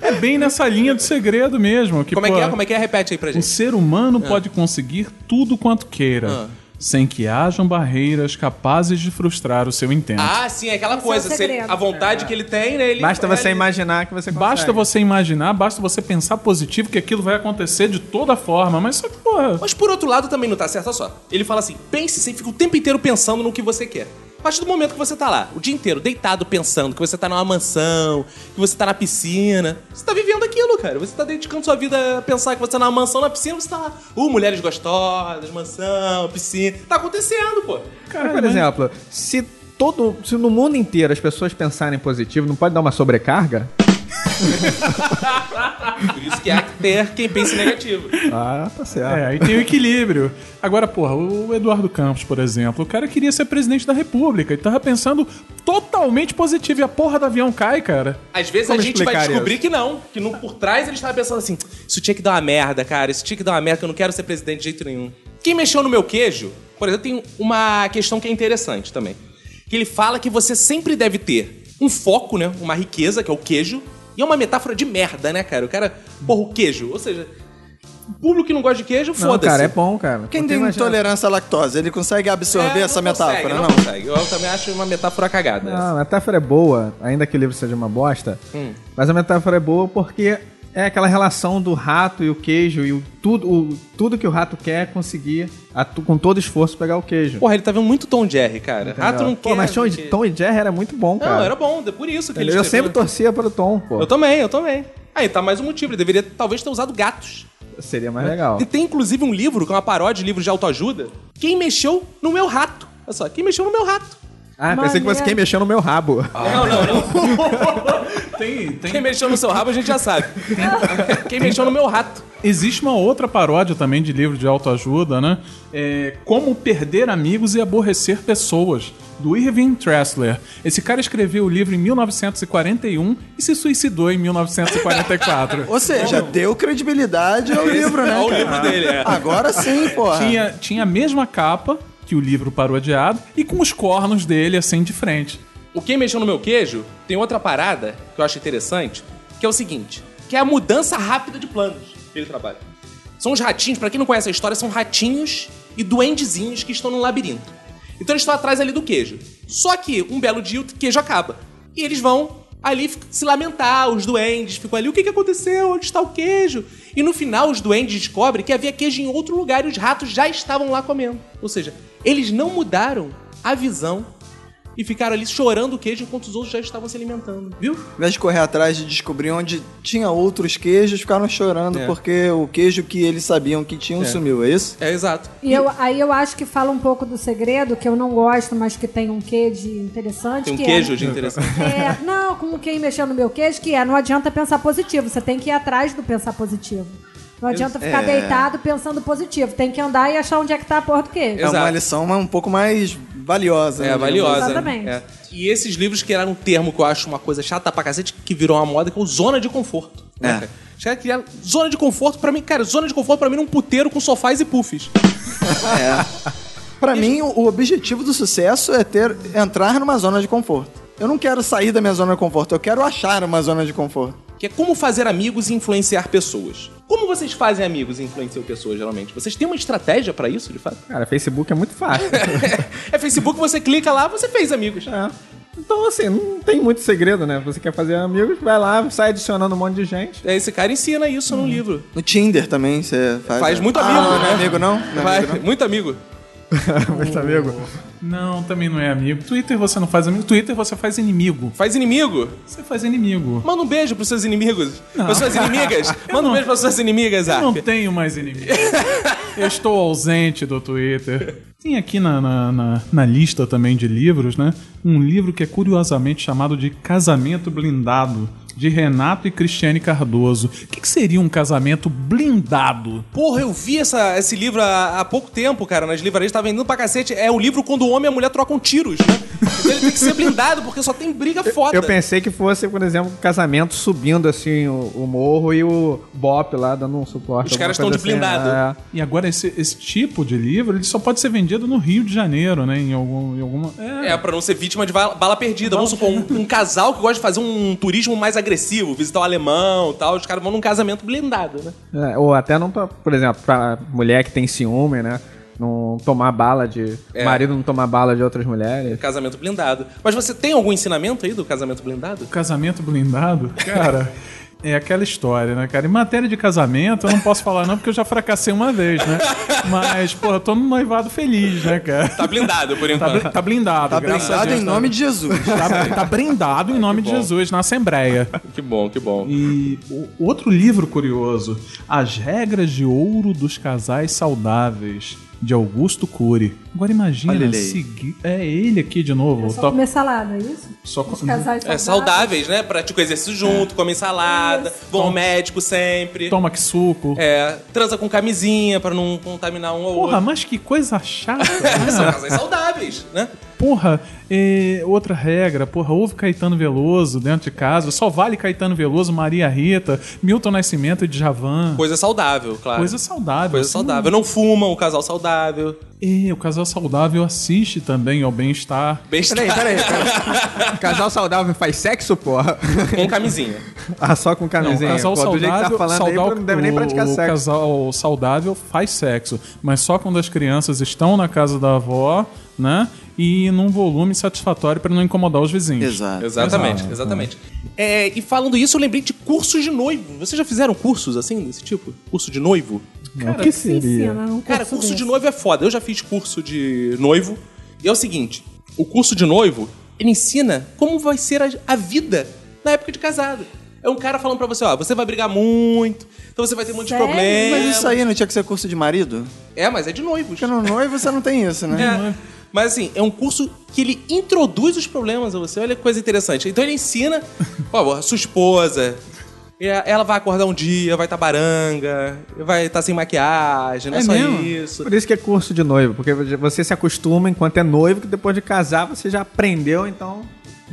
É bem nessa linha do segredo mesmo. Que, Como é pô, que é? Como é que é? Repete aí pra O gente. ser humano pode conseguir tudo quanto queira, Ah. Sem que hajam barreiras capazes de frustrar o seu intento. Ah, sim, é aquela Esse é coisa. se ele- a vontade que ele tem, né? Ele Basta você imaginar que você consegue. Basta você imaginar, basta você pensar positivo que aquilo vai acontecer de toda forma, mas só que, porra. Mas por outro lado também não tá certo, olha só. Ele fala assim: pense, você fica o tempo inteiro pensando no que você quer. A partir do momento que você tá lá, o dia inteiro, deitado pensando que você tá numa mansão, que você tá na piscina, você tá vivendo aquilo, cara. Você tá dedicando sua vida a pensar que você tá numa mansão, na piscina, você tá lá. Uh, mulheres gostosas, mansão, piscina. Tá acontecendo, pô. Mas, por exemplo, se todo. Se no mundo inteiro as pessoas pensarem positivo, não pode dar uma sobrecarga? <laughs> Por isso que há que ter quem pense negativo. Ah, tá certo. É, aí tem o equilíbrio. Agora, porra, o Eduardo Campos, por exemplo, o cara queria ser presidente da República. Ele tava pensando totalmente positivo e a porra do avião cai, cara. Às vezes Como a gente vai descobrir isso? que não. Que no, por trás ele estava pensando assim: isso tinha que dar uma merda, cara. Isso tinha que dar uma merda, que eu não quero ser presidente de jeito nenhum. Quem mexeu no meu queijo, por exemplo, tem uma questão que é interessante também. Que ele fala que você sempre deve ter um foco, né? Uma riqueza, que é o queijo. E é uma metáfora de merda, né, cara? O cara, porra, o queijo. Ou seja, o público que não gosta de queijo, Não, foda-se. cara, é bom, cara. Quem tem intolerância à lactose, ele consegue absorver É, essa não consegue, metáfora, não? não? consegue. Eu também acho uma metáfora cagada. essa. Não, a metáfora é boa, ainda que o livro seja uma bosta. Hum. Mas a metáfora é boa porque é aquela relação do rato e o queijo e o, tudo, o, tudo que o rato quer é conseguir, com todo esforço, pegar o queijo. Porra, ele tá vendo muito Tom Jerry, cara. Rato não Pô, quer. mas Tom, porque- Tom e Jerry era muito bom, cara. Não, era bom, é por isso que ele Eu escreveu. sempre torcia para o Tom, pô. Eu também, eu também. Aí tá mais um motivo, ele deveria talvez ter usado gatos. Seria mais legal. E tem inclusive um livro, que é uma paródia de livro de autoajuda. Quem mexeu no meu rato? Olha só, quem mexeu no meu rato? Ah, pensei que fosse quem mexeu no meu rabo. Não, não, não. <laughs> Tem, tem... Quem mexeu no seu rabo a gente já sabe. <laughs> quem mexeu no meu rato? Existe uma outra paródia também de livro de autoajuda, né? É Como Perder Amigos e Aborrecer Pessoas, do Irving Tressler. Esse cara escreveu o livro em 1941 e se suicidou em 1944. <laughs> Ou seja, deu credibilidade ao livro, né? Olha o cara? livro dele, é. Agora sim, porra. tinha, tinha a mesma capa que o livro parodiado e com os cornos dele assim de frente. O Quem Mexeu no Meu Queijo tem outra parada que eu acho interessante, que é o seguinte, que é a mudança rápida de planos que ele trabalha. São os ratinhos, pra quem não conhece a história, são ratinhos e duendezinhos que estão num labirinto. Então eles estão atrás ali do queijo. Só que um belo dia o queijo acaba. E eles vão ali se lamentar, os duendes ficam ali, o que, que aconteceu? Onde está o queijo? E no final os duendes descobrem que havia queijo em outro lugar e os ratos já estavam lá comendo. Ou seja, eles não mudaram a visão e ficaram ali chorando o queijo enquanto os outros já estavam se alimentando. Viu? Ao invés de correr atrás de descobrir onde tinha outros queijos, ficaram chorando É. porque o queijo que eles sabiam que tinham sumiu, é isso? É, exato. E eu, aí eu acho que fala um pouco do segredo, que eu não gosto, mas que tem um quê de interessante. Tem um que queijo é, de interessante. É, não, como quem mexeu no meu queijo, que é, não adianta pensar positivo, você tem que ir atrás do pensar positivo. Não adianta ficar É. deitado pensando positivo, tem que andar e achar onde é que tá a porra do queijo. É uma lição um pouco mais valiosa. É, né, valiosa. Exatamente. É. E esses livros que eram um termo que eu acho uma coisa chata pra cacete, que virou uma moda, que é o zona de conforto. né, É. cara? Os caras criaram zona de conforto pra mim, cara, zona de conforto pra mim é um puteiro com sofás e puffs. <laughs> Pra mim, o o objetivo do sucesso é ter entrar numa zona de conforto. Eu não quero sair da minha zona de conforto, eu quero achar uma zona de conforto. Que é como fazer amigos e influenciar pessoas. Como vocês fazem amigos e influenciam pessoas, geralmente? Vocês têm uma estratégia pra isso, de fato? Cara, Facebook é muito fácil. <laughs> É Facebook, você clica lá, você fez amigos. É. Então, assim, não tem muito segredo, né? Você quer fazer amigos, vai lá, sai adicionando um monte de gente. É, Esse cara ensina isso Uhum. num livro. No Tinder também você faz. Faz muito Ah, amigo, não, né? Não é amigo, não? Não é amigo, não? muito amigo. <laughs> Muito amigo. Não, também não é amigo. Twitter você não faz amigo. Twitter você faz inimigo. Faz inimigo. Você faz inimigo. Manda um beijo pros seus inimigos. Pras suas inimigas. <laughs> Manda um beijo pras suas inimigas, Eu não Arp. tenho mais inimigo. Eu estou ausente do Twitter. Tem aqui na, na, na- na lista também de livros, né? Um livro que é curiosamente chamado de Casamento Blindado, de Renato e Cristiane Cardoso. O que, que seria um casamento blindado? Porra, eu vi essa, esse livro há, há pouco tempo, cara, nas livrarias, tá vendendo pra cacete. É o livro quando o homem e a mulher trocam tiros, né? Então ele tem que ser blindado, porque só tem briga foda. Eu pensei que fosse, por exemplo, um casamento subindo assim o, o morro e o Bop lá dando um suporte. Os caras estão de assim. blindado. E agora esse, esse tipo de livro ele só pode ser vendido no Rio de Janeiro, né? Em, algum, em alguma. É, É, pra não ser vítima de bala, bala perdida. Vamos supor, um, um casal que gosta de fazer um turismo mais agressivo, visitar o alemão e tal, os caras vão num casamento blindado, né? É, ou até não, pra- por exemplo, pra mulher que tem ciúme, né? Não tomar bala de. É. Marido não tomar bala de outras mulheres. Casamento blindado. Mas você tem algum ensinamento aí do casamento blindado? Casamento blindado? Cara, <laughs> é aquela história, né, cara? Em matéria de casamento, eu não posso falar não, porque eu já fracassei uma vez, né? Mas, pô, eu tô num noivado feliz, né, cara? Tá blindado, por Tá, enquanto. bli- tá blindado, Tá blindado Deus, em tá- nome de Jesus. <laughs> Tá, tá brindado em nome de Jesus na Assembleia. Que bom, que bom. E o outro livro curioso, As Regras de Ouro dos Casais Saudáveis, de Augusto Cury. Agora imagina Olha ele aí. seguir. É ele aqui de novo. É só Top- comer salada, é isso? Só Os co- casais É saudáveis, né? Pratica o exercício junto, come salada, vão ao médico sempre. Toma que suco. É, transa com camisinha pra não contaminar um ao Porra, outro. mas que coisa chata. <laughs> É, são né? casais saudáveis, né? Porra, é, outra regra, porra, houve Caetano Veloso dentro de casa, só vale Caetano Veloso, Maria Rita, Milton Nascimento e Djavan. Coisa saudável, claro. Coisa saudável. Coisa assim. saudável. Não fuma, o casal saudável. E o casal saudável assiste também ao bem-estar. Bem Peraí, peraí, peraí. <laughs> Casal saudável faz sexo, porra? com camisinha. Ah, só com Não, o camisinha. casal Pô, do jeito que saudável, tá falando saudável aí, não deve nem praticar o, o sexo. casal saudável faz sexo, mas só quando as crianças estão na casa da avó, né? E num volume satisfatório para não incomodar os vizinhos. Exato. Exatamente, Exato. exatamente. É, e falando isso, eu lembrei de cursos de noivo. Vocês já fizeram cursos assim, desse tipo? Curso de noivo? O que Se ensina num curso Cara, curso desse. de noivo é foda. Eu já fiz curso de noivo. E é o seguinte: o curso de noivo, ele ensina como vai ser a, a vida na época de casado. É um cara falando pra você, ó, você vai brigar muito, então você vai ter muitos Sério? problemas. Mas isso aí não tinha que ser curso de marido? É, mas é de noivos. Porque no noivo você não tem isso, né? É. Mas assim, é um curso que ele introduz os problemas a você. Olha que coisa interessante. Então ele ensina, ó, a sua esposa. Ela vai acordar um dia, vai estar baranga, vai estar sem maquiagem, não é, É só mesmo? isso. Por isso que é curso de noivo, porque você se acostuma enquanto é noivo, que depois de casar você já aprendeu, então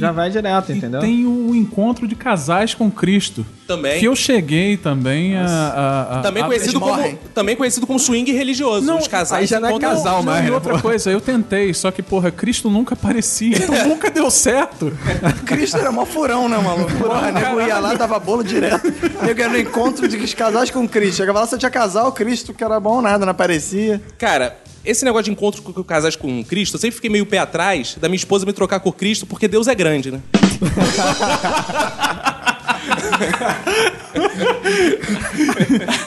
já vai direto, E entendeu? tem o encontro de casais com Cristo. Também. Que eu cheguei também a, a- a- Também a- conhecido, como, morrem. também conhecido como swing religioso. Não, Os casais aí já não é casal Não, mais, e né, outra pô? coisa, eu tentei, só que, porra, Cristo nunca aparecia, então <laughs> nunca deu certo. <laughs> Cristo era mó furão, né, maluco? Porra, nego ia lá, dava bolo direto. Nego ia no encontro de casais com Cristo. Chegava lá, só tinha casal, Cristo, que era bom, nada, não aparecia. Cara, esse negócio de encontro com, com casais com Cristo, eu sempre fiquei meio pé atrás da minha esposa me trocar com Cristo, porque Deus é grande, né?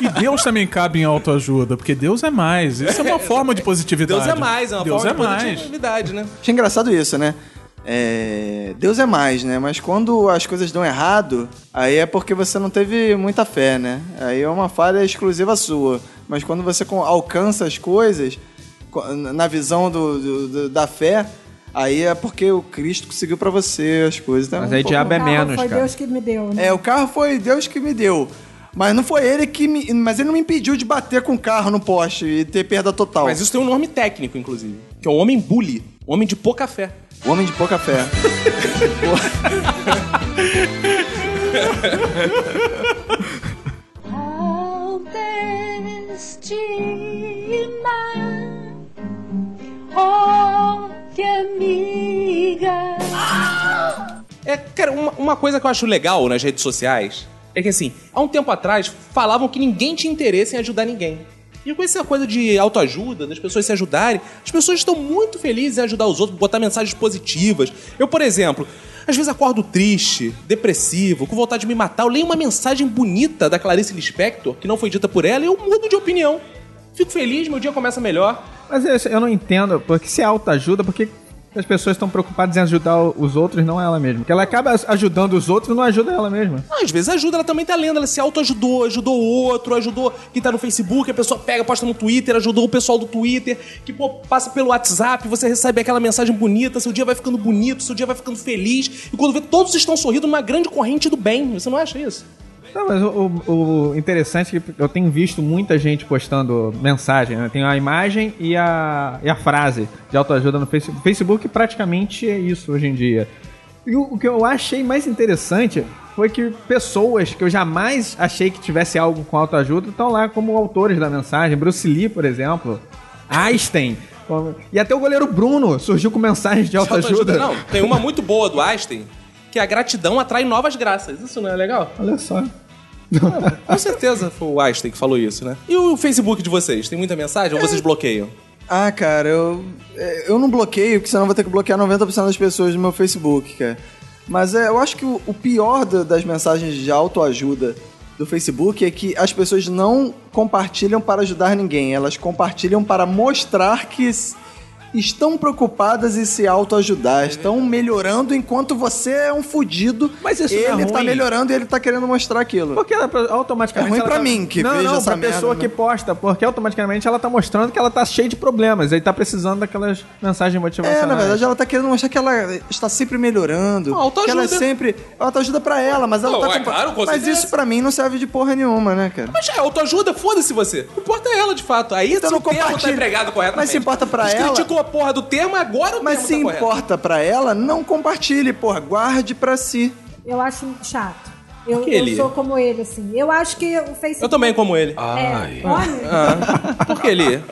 E Deus também cabe em autoajuda, porque Deus é mais. Isso é uma <laughs> forma de positividade. Deus é mais, é uma Deus forma é de mais. positividade, né? Achei engraçado isso, né? é, Deus é mais, né? Mas quando as coisas dão errado, aí é porque você não teve muita fé, né? Aí é uma falha exclusiva sua. Mas quando você alcança as coisas, co- na visão do, do- do- da fé, aí é porque o Cristo conseguiu pra você as coisas. Então, Mas aí pouco- diabo é Carro menos, foi cara. Deus que me deu, né? É, o carro foi Deus que me deu. Mas não foi ele que me. Mas ele não me impediu de bater com o carro no poste e ter perda total. Mas isso tem um nome técnico, inclusive. Que é o homem bully. Homem de pouca fé. O homem de pouca fé. Autoestima, oh, que amiga. É, cara, uma, uma coisa que eu acho legal nas redes sociais é que, assim, há um tempo atrás falavam que ninguém tinha interesse em ajudar ninguém. E com essa coisa de autoajuda, das pessoas se ajudarem, as pessoas estão muito felizes em ajudar os outros, botar mensagens positivas. Eu, por exemplo, às vezes acordo triste, depressivo, com vontade de me matar, eu leio uma mensagem bonita da Clarice Lispector, que não foi dita por ela, e eu mudo de opinião. Fico feliz, meu dia começa melhor. Mas eu, não entendo, porque se é autoajuda, por que as pessoas estão preocupadas em ajudar os outros não ela mesma? Porque ela acaba ajudando os outros e não ajuda ela mesma. Ah, às vezes ajuda, ela também tá lendo, ela se autoajudou, ajudou o outro, ajudou quem tá no Facebook, a pessoa pega, posta no Twitter, ajudou o pessoal do Twitter, que pô, passa pelo WhatsApp, você recebe aquela mensagem bonita, seu dia vai ficando bonito, seu dia vai ficando feliz, e quando vê, todos estão sorrindo numa grande corrente do bem, você não acha isso? Não, mas o, o- o interessante é que eu tenho visto muita gente postando mensagem, né? Tem a imagem e a, e a frase de autoajuda no Facebook. Facebook praticamente é isso hoje em dia. E o, o que eu achei mais interessante foi que pessoas que eu jamais achei que tivesse algo com autoajuda estão lá como autores da mensagem. Bruce Lee, por exemplo. Einstein. E até o goleiro Bruno surgiu com mensagens de autoajuda. Não, tem uma muito boa do Einstein, que a gratidão atrai novas graças. Isso não é legal? Olha só. <laughs> Com certeza foi o Einstein que falou isso, né? E o Facebook de vocês? Tem muita mensagem ou vocês bloqueiam? Ah, cara, eu, é, eu não bloqueio, porque senão eu vou ter que bloquear 90% das pessoas no meu Facebook, cara. Mas é, eu acho que o, o pior da- das mensagens de autoajuda do Facebook é que as pessoas não compartilham para ajudar ninguém, elas compartilham para mostrar que estão preocupadas em se autoajudar, estão melhorando enquanto você é um fudido. Mas isso não é ele tá ruim. melhorando e ele tá querendo mostrar aquilo. Porque ela automaticamente. É ruim ela pra tá- mim, que não, vejo não, essa pra pessoa merda, que né? posta, porque automaticamente ela tá mostrando que ela tá cheia de problemas. Aí tá precisando daquelas mensagens motivacionais. É, na verdade ela tá querendo mostrar que ela está sempre melhorando. Autoajuda. Que ela é sempre. Autoajuda pra ela, mas ela Não, tá é claro, com Mas isso pra mim não serve de porra nenhuma, né, cara? Mas é autoajuda, foda-se você. Importa ela, de fato. Aí Então se não o termo tá empregado corretamente. Mas se importa pra ela- criticou a porra do termo, agora o Mas termo se tá importa pra ela, não compartilhe, porra. Guarde pra si. Eu acho chato. Eu, que eu sou como ele, assim. Eu acho que o Facebook. Eu também como ele. É, homem, Por que ele?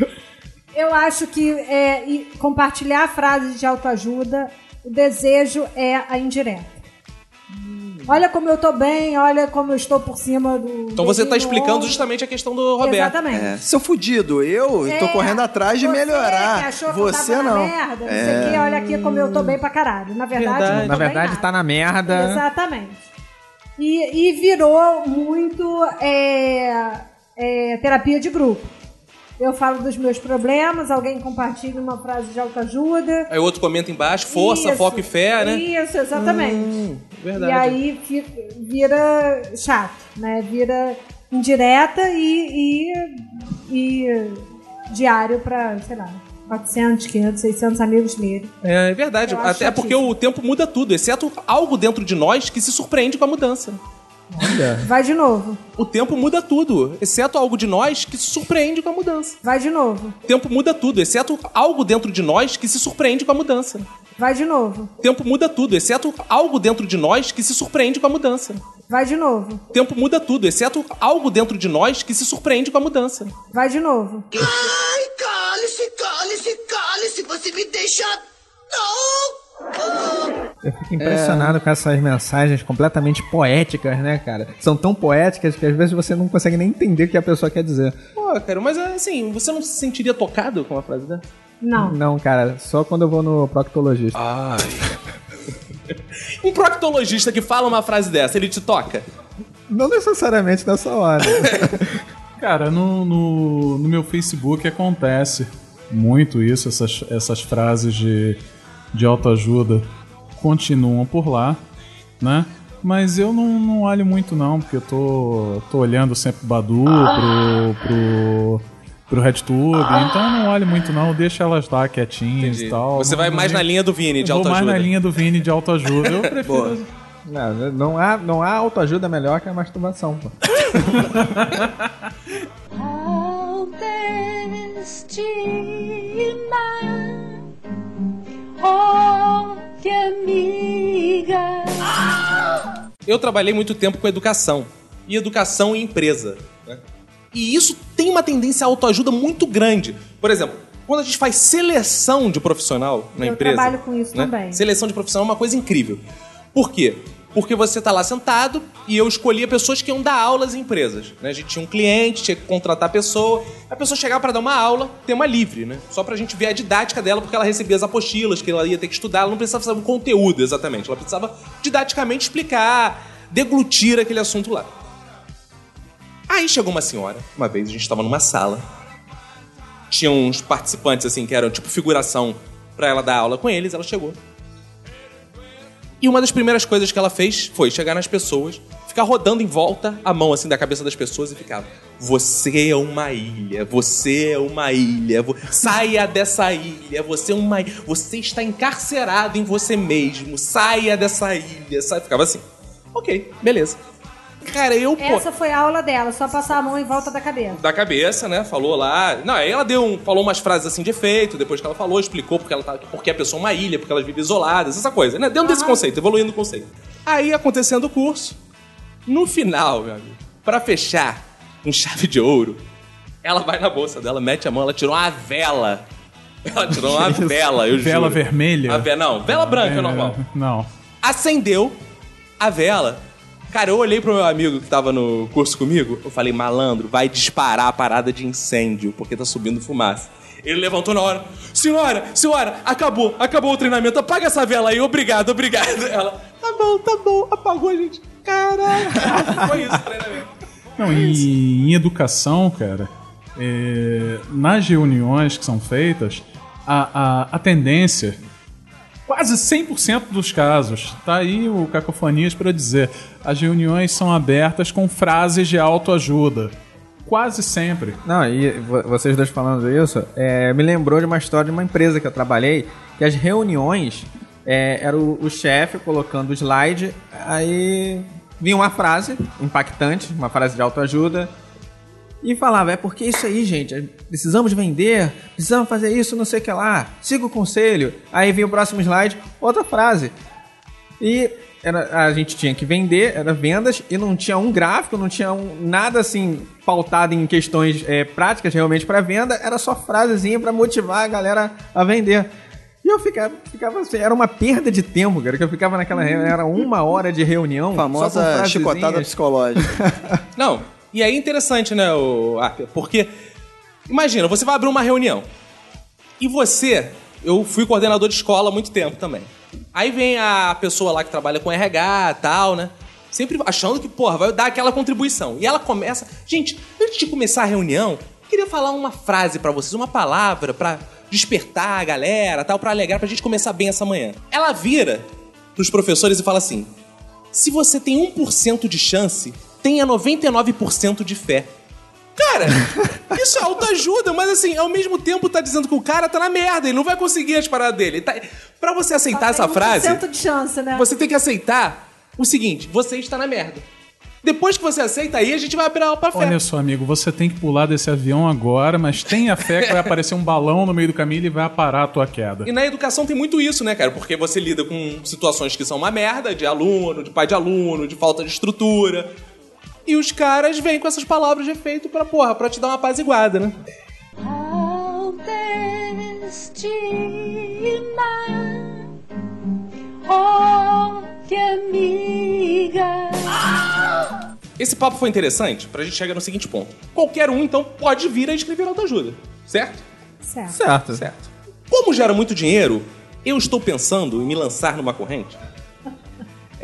<laughs> eu acho que é, compartilhar frases de autoajuda, o desejo é a indireta. Olha como eu tô bem, olha como eu estou por cima do. Então você tá explicando ombro. justamente a questão do Roberto. Exatamente. É, seu fudido, eu É, tô correndo atrás de você melhorar. Que achou que você eu tava não. Na merda, não É. sei o quê, olha aqui como eu tô bem pra caralho. Na verdade, Verdade. não tô Na bem verdade, nada. tá na merda. Exatamente. E, e virou muito é, é, terapia de grupo. Eu falo dos meus problemas, alguém compartilha uma frase de autoajuda. Aí o outro comenta embaixo, força, Isso, foco e fé, né? Isso, exatamente. Hum, verdade. E aí vira chato, né? Vira indireta e, e, e diário pra, sei lá, 400, 500, 600 amigos lerem. É, é verdade. Até porque o tempo muda tudo, exceto algo dentro de nós que se surpreende com a mudança. Vai de novo, O tempo muda tudo, exceto algo de nós que se surpreende com a mudança. vai de novo, O tempo muda tudo, exceto algo dentro de nós que se surpreende com a mudança. vai de novo, O tempo muda tudo, exceto algo dentro de nós que se surpreende com a mudança. vai de novo, O tempo muda tudo, exceto algo dentro de nós que se surpreende com a mudança. vai de novo. Ai, cale-se, cale-se, cale-se, você me deixa louco! Eu fico impressionado com essas mensagens completamente poéticas, né, cara? São tão poéticas que às vezes você não consegue nem entender o que a pessoa quer dizer. Pô, cara, mas assim, você não se sentiria tocado com uma frase dessa? Não. Não, cara, só quando eu vou no proctologista. <laughs> Um proctologista que fala uma frase dessa, ele te toca? Não necessariamente nessa hora. <laughs> Cara, no, no, no meu Facebook acontece muito isso, essas, essas frases de de autoajuda continuam por lá, né? Mas eu não, não olho muito não, porque eu tô, tô olhando sempre pro Badu, pro, pro, pro RedTube, então eu não olho muito não, deixa elas lá quietinhas Entendi. e tal. Você vai Não- mais na linha do Vini de eu vou mais autoajuda. na linha do Vini de autoajuda, eu <laughs> prefiro... Não, não há, não há autoajuda melhor que a masturbação, pô. Autoestima. Que amiga. Eu trabalhei muito tempo com educação. E educação e empresa. né? E isso tem uma tendência à autoajuda muito grande. Por exemplo, quando a gente faz seleção de profissional na Eu empresa. trabalho com isso né? também. Seleção de profissional é uma coisa incrível. Por quê? Porque você tá lá sentado e eu escolhia pessoas que iam dar aulas em empresas. né? A gente tinha um cliente, tinha que contratar a pessoa. A pessoa chegava para dar uma aula, tema livre, né? Só pra gente ver a didática dela, porque ela recebia as apostilas que ela ia ter que estudar. Ela não precisava saber o conteúdo exatamente. Ela precisava didaticamente explicar, deglutir aquele assunto lá. Aí chegou uma senhora, uma vez, a gente tava numa sala. Tinha uns participantes, assim, que eram tipo figuração pra ela dar aula com eles. Ela chegou. E uma das primeiras coisas que ela fez foi chegar nas pessoas, ficar rodando em volta a mão assim da cabeça das pessoas e ficava: Você é uma ilha, você é uma ilha, vo- saia dessa ilha, você é uma você está encarcerado em você mesmo, saia dessa ilha, saia. Ficava assim. Ok, beleza. Cara, eu, pô, Essa foi a aula dela, só passar a mão em volta da cabeça. da cabeça, né? Falou lá. Não, aí ela deu um, falou umas frases assim de efeito, depois que ela falou, explicou porque ela tá, porque a pessoa é uma ilha, porque elas vivem isoladas, essa coisa, né? Dentro desse conceito, evoluindo o conceito. Aí acontecendo o curso, no final, meu amigo, pra fechar com chave de ouro, ela vai na bolsa dela, mete a mão, ela tirou uma vela. Ela tirou uma vela, eu juro. Vela vermelha? A ve- não, vela branca é normal Não. acendeu a vela. Cara, eu olhei pro meu amigo que tava no curso comigo, eu falei, malandro, vai disparar a parada de incêndio, porque tá subindo fumaça. Ele levantou na hora. Senhora, senhora, acabou, acabou o treinamento, apaga essa vela aí, obrigado, obrigado. <laughs> Ela, tá bom, tá bom, apagou a gente. Caraca, <laughs> foi isso o treinamento. Não, e em educação, cara, é, nas reuniões que são feitas, a, a, a tendência, quase 100% dos casos, tá aí o Cacofonias para dizer, as reuniões são abertas com frases de autoajuda. Quase sempre. Não, e vo- vocês dois falando isso, é, me lembrou de uma história de uma empresa que eu trabalhei, que as reuniões é, era o, o chefe colocando o slide, aí vinha uma frase impactante, uma frase de autoajuda, e falava, é porque isso aí, gente, precisamos vender, precisamos fazer isso, não sei o que lá, siga o conselho. Aí vinha o próximo slide, outra frase. E era, a gente tinha que vender, era vendas, e não tinha um gráfico, não tinha um- nada assim pautado em questões é, práticas realmente para venda, era só frasezinha para motivar a galera a vender. E eu ficava, ficava assim, era uma perda de tempo, cara, que eu ficava naquela reunião, era uma hora de reunião. só com Famosa chicotada psicológica. <laughs> <laughs> Não, e aí é interessante, né, o? Porque, imagina, você vai abrir uma reunião. E você, eu fui coordenador de escola há muito tempo também. Aí vem a pessoa lá que trabalha com RH e tal, né? Sempre achando que, porra, vai dar aquela contribuição. E ela começa. Gente, antes de começar a reunião, eu queria falar uma frase pra vocês, uma palavra pra despertar a galera, tal, pra alegrar, pra gente começar bem essa manhã. Ela vira pros professores e fala assim: se você tem 1% de chance, tenha 99% de fé. Cara, <laughs> isso é autoajuda, mas assim, ao mesmo tempo tá dizendo que o cara tá na merda, ele não vai conseguir as paradas dele. Tá... Pra você aceitar essa frase, 1% de chance, né? você tem que aceitar o seguinte: você está na merda. Depois que você aceita aí, a gente vai abrir a pra fé. Olha só, amigo, você tem que pular desse avião agora, mas tenha fé que vai aparecer um balão no meio do caminho e vai parar a tua queda. E na educação tem muito isso, né, cara? Porque você lida com situações que são uma merda, de aluno, de pai de aluno, de falta de estrutura. E os caras vêm com essas palavras de efeito pra, porra, pra te dar uma apaziguada, né? Oh, que amiga. Esse papo foi interessante pra gente chegar no seguinte ponto. Qualquer um, então, pode vir a escrever autoajuda, certo? Certo. Certo. Certo. Como gera muito dinheiro, eu estou pensando em me lançar numa corrente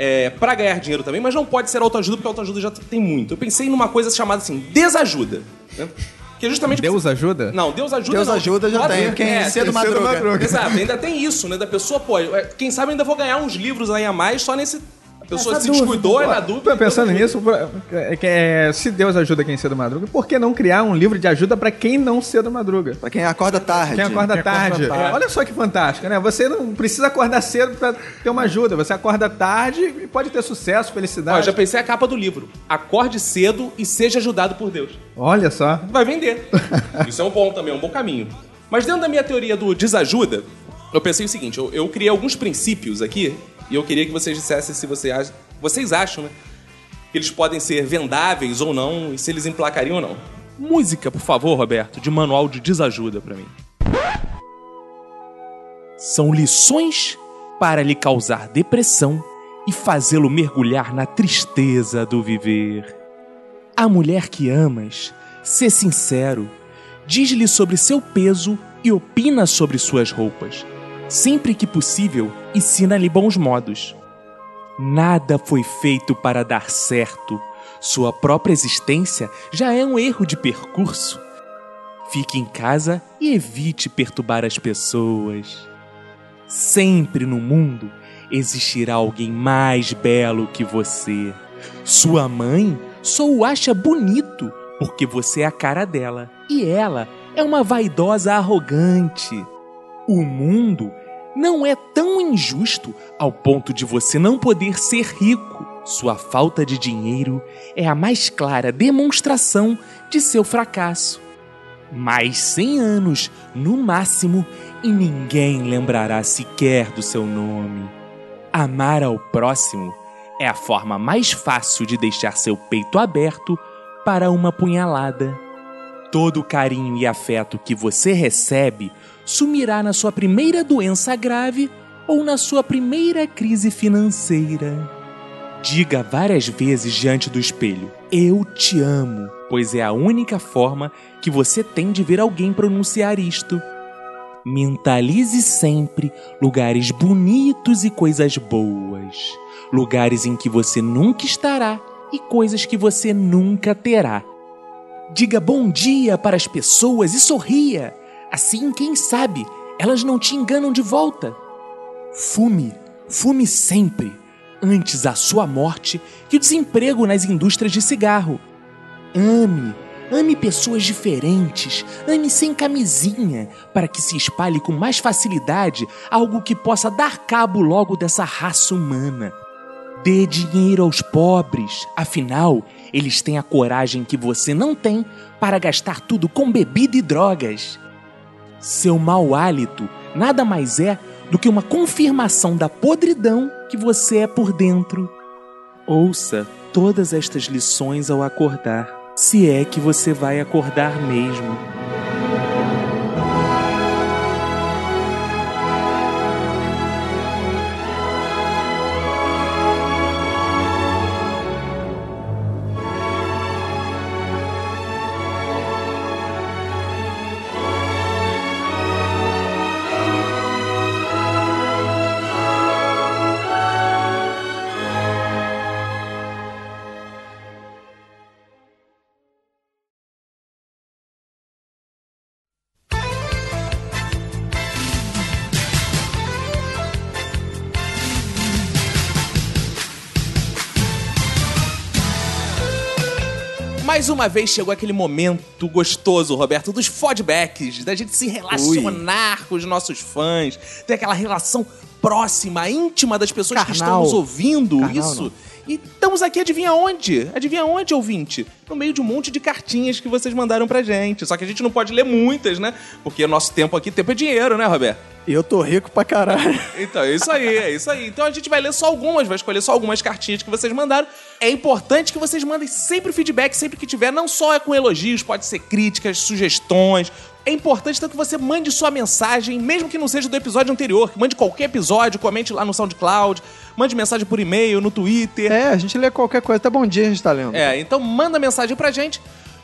é, para ganhar dinheiro também, mas não pode ser autoajuda porque autoajuda já tem muito. Eu pensei numa coisa chamada assim, desajuda. né? Que é justamente Deus ajuda? Não, Deus ajuda Deus não. ajuda já tem. Quem É, cedo tem madruga. Exato, ainda tem isso, né? Da pessoa, pô, é, quem sabe ainda vou ganhar uns livros aí a mais só nesse. A pessoa Essa se descuidou, é na dúvida. Tô pensando então- nisso, é que é, se Deus ajuda quem cedo madruga, por que não criar um livro de ajuda pra quem não cedo madruga? Pra quem acorda tarde. Quem acorda Quem acorda tarde. tarde. Olha só que fantástico, né? Você não precisa acordar cedo pra ter uma ajuda. Você acorda tarde e pode ter sucesso, Ó, felicidade. já pensei a capa do livro. Acorde cedo e seja ajudado por Deus. Olha só. Vai vender. <laughs> Isso é um bom também, é um bom caminho. Mas dentro da minha teoria do desajuda, eu pensei o seguinte: eu, eu criei alguns princípios aqui e eu queria que vocês dissessem se você acha, vocês acham, né? Que eles podem ser vendáveis ou não e se eles emplacariam ou não. Música, por favor, Roberto, de manual de desajuda pra mim. São lições para lhe causar depressão e fazê-lo mergulhar na tristeza do viver. A mulher que amas, sê sincero, diz-lhe sobre seu peso e opina sobre suas roupas. Sempre que possível, ensina-lhe bons modos. Nada foi feito para dar certo. Sua própria existência já é um erro de percurso. Fique em casa e evite perturbar as pessoas. Sempre no mundo existirá alguém mais belo que você. Sua mãe só o acha bonito porque você é a cara dela e ela é uma vaidosa arrogante. O mundo não é tão injusto ao ponto de você não poder ser rico. Sua falta de dinheiro é a mais clara demonstração de seu fracasso. Mais 100 anos, no máximo, e ninguém lembrará sequer do seu nome. Amar ao próximo é a forma mais fácil de deixar seu peito aberto para uma punhalada. Todo o carinho e afeto que você recebe sumirá na sua primeira doença grave ou na sua primeira crise financeira. Diga várias vezes diante do espelho: Eu te amo, pois é a única forma que você tem de ver alguém pronunciar isto. Mentalize sempre lugares bonitos e coisas boas, lugares em que você nunca estará e coisas que você nunca terá. Diga bom dia para as pessoas e sorria. Assim, quem sabe, elas não te enganam de volta. Fume, fume sempre, antes a sua morte que o desemprego nas indústrias de cigarro. Ame, ame pessoas diferentes, ame sem camisinha, para que se espalhe com mais facilidade algo que possa dar cabo logo dessa raça humana. Dê dinheiro aos pobres, afinal, eles têm a coragem que você não tem para gastar tudo com bebida e drogas. Seu mau hálito nada mais é do que uma confirmação da podridão que você é por dentro. Ouça todas estas lições ao acordar, se é que você vai acordar mesmo. Uma vez chegou aquele momento gostoso, Roberto, dos fodbacks, da gente se relacionar com os nossos fãs, ter aquela relação próxima, íntima das pessoas que estão Carnal. nos ouvindo. Carnal, isso. não. E estamos aqui, adivinha onde? Adivinha onde, ouvinte? No meio de um monte de cartinhas que vocês mandaram pra gente. Só que a gente não pode ler muitas, né? Porque o nosso tempo aqui, tempo é dinheiro, né, Roberto? E eu tô rico pra caralho. Então, é isso aí, é isso aí. Então a gente vai ler só algumas, vai escolher só algumas cartinhas que vocês mandaram. É importante que vocês mandem sempre feedback, sempre que tiver, não só é com elogios, pode ser críticas, sugestões. É importante então que você mande sua mensagem, mesmo que não seja do episódio anterior, que mande qualquer episódio, comente lá no SoundCloud, mande mensagem por e-mail, no Twitter. É, a gente lê qualquer coisa. Até bom dia a gente tá lendo. É, então manda mensagem pra gente.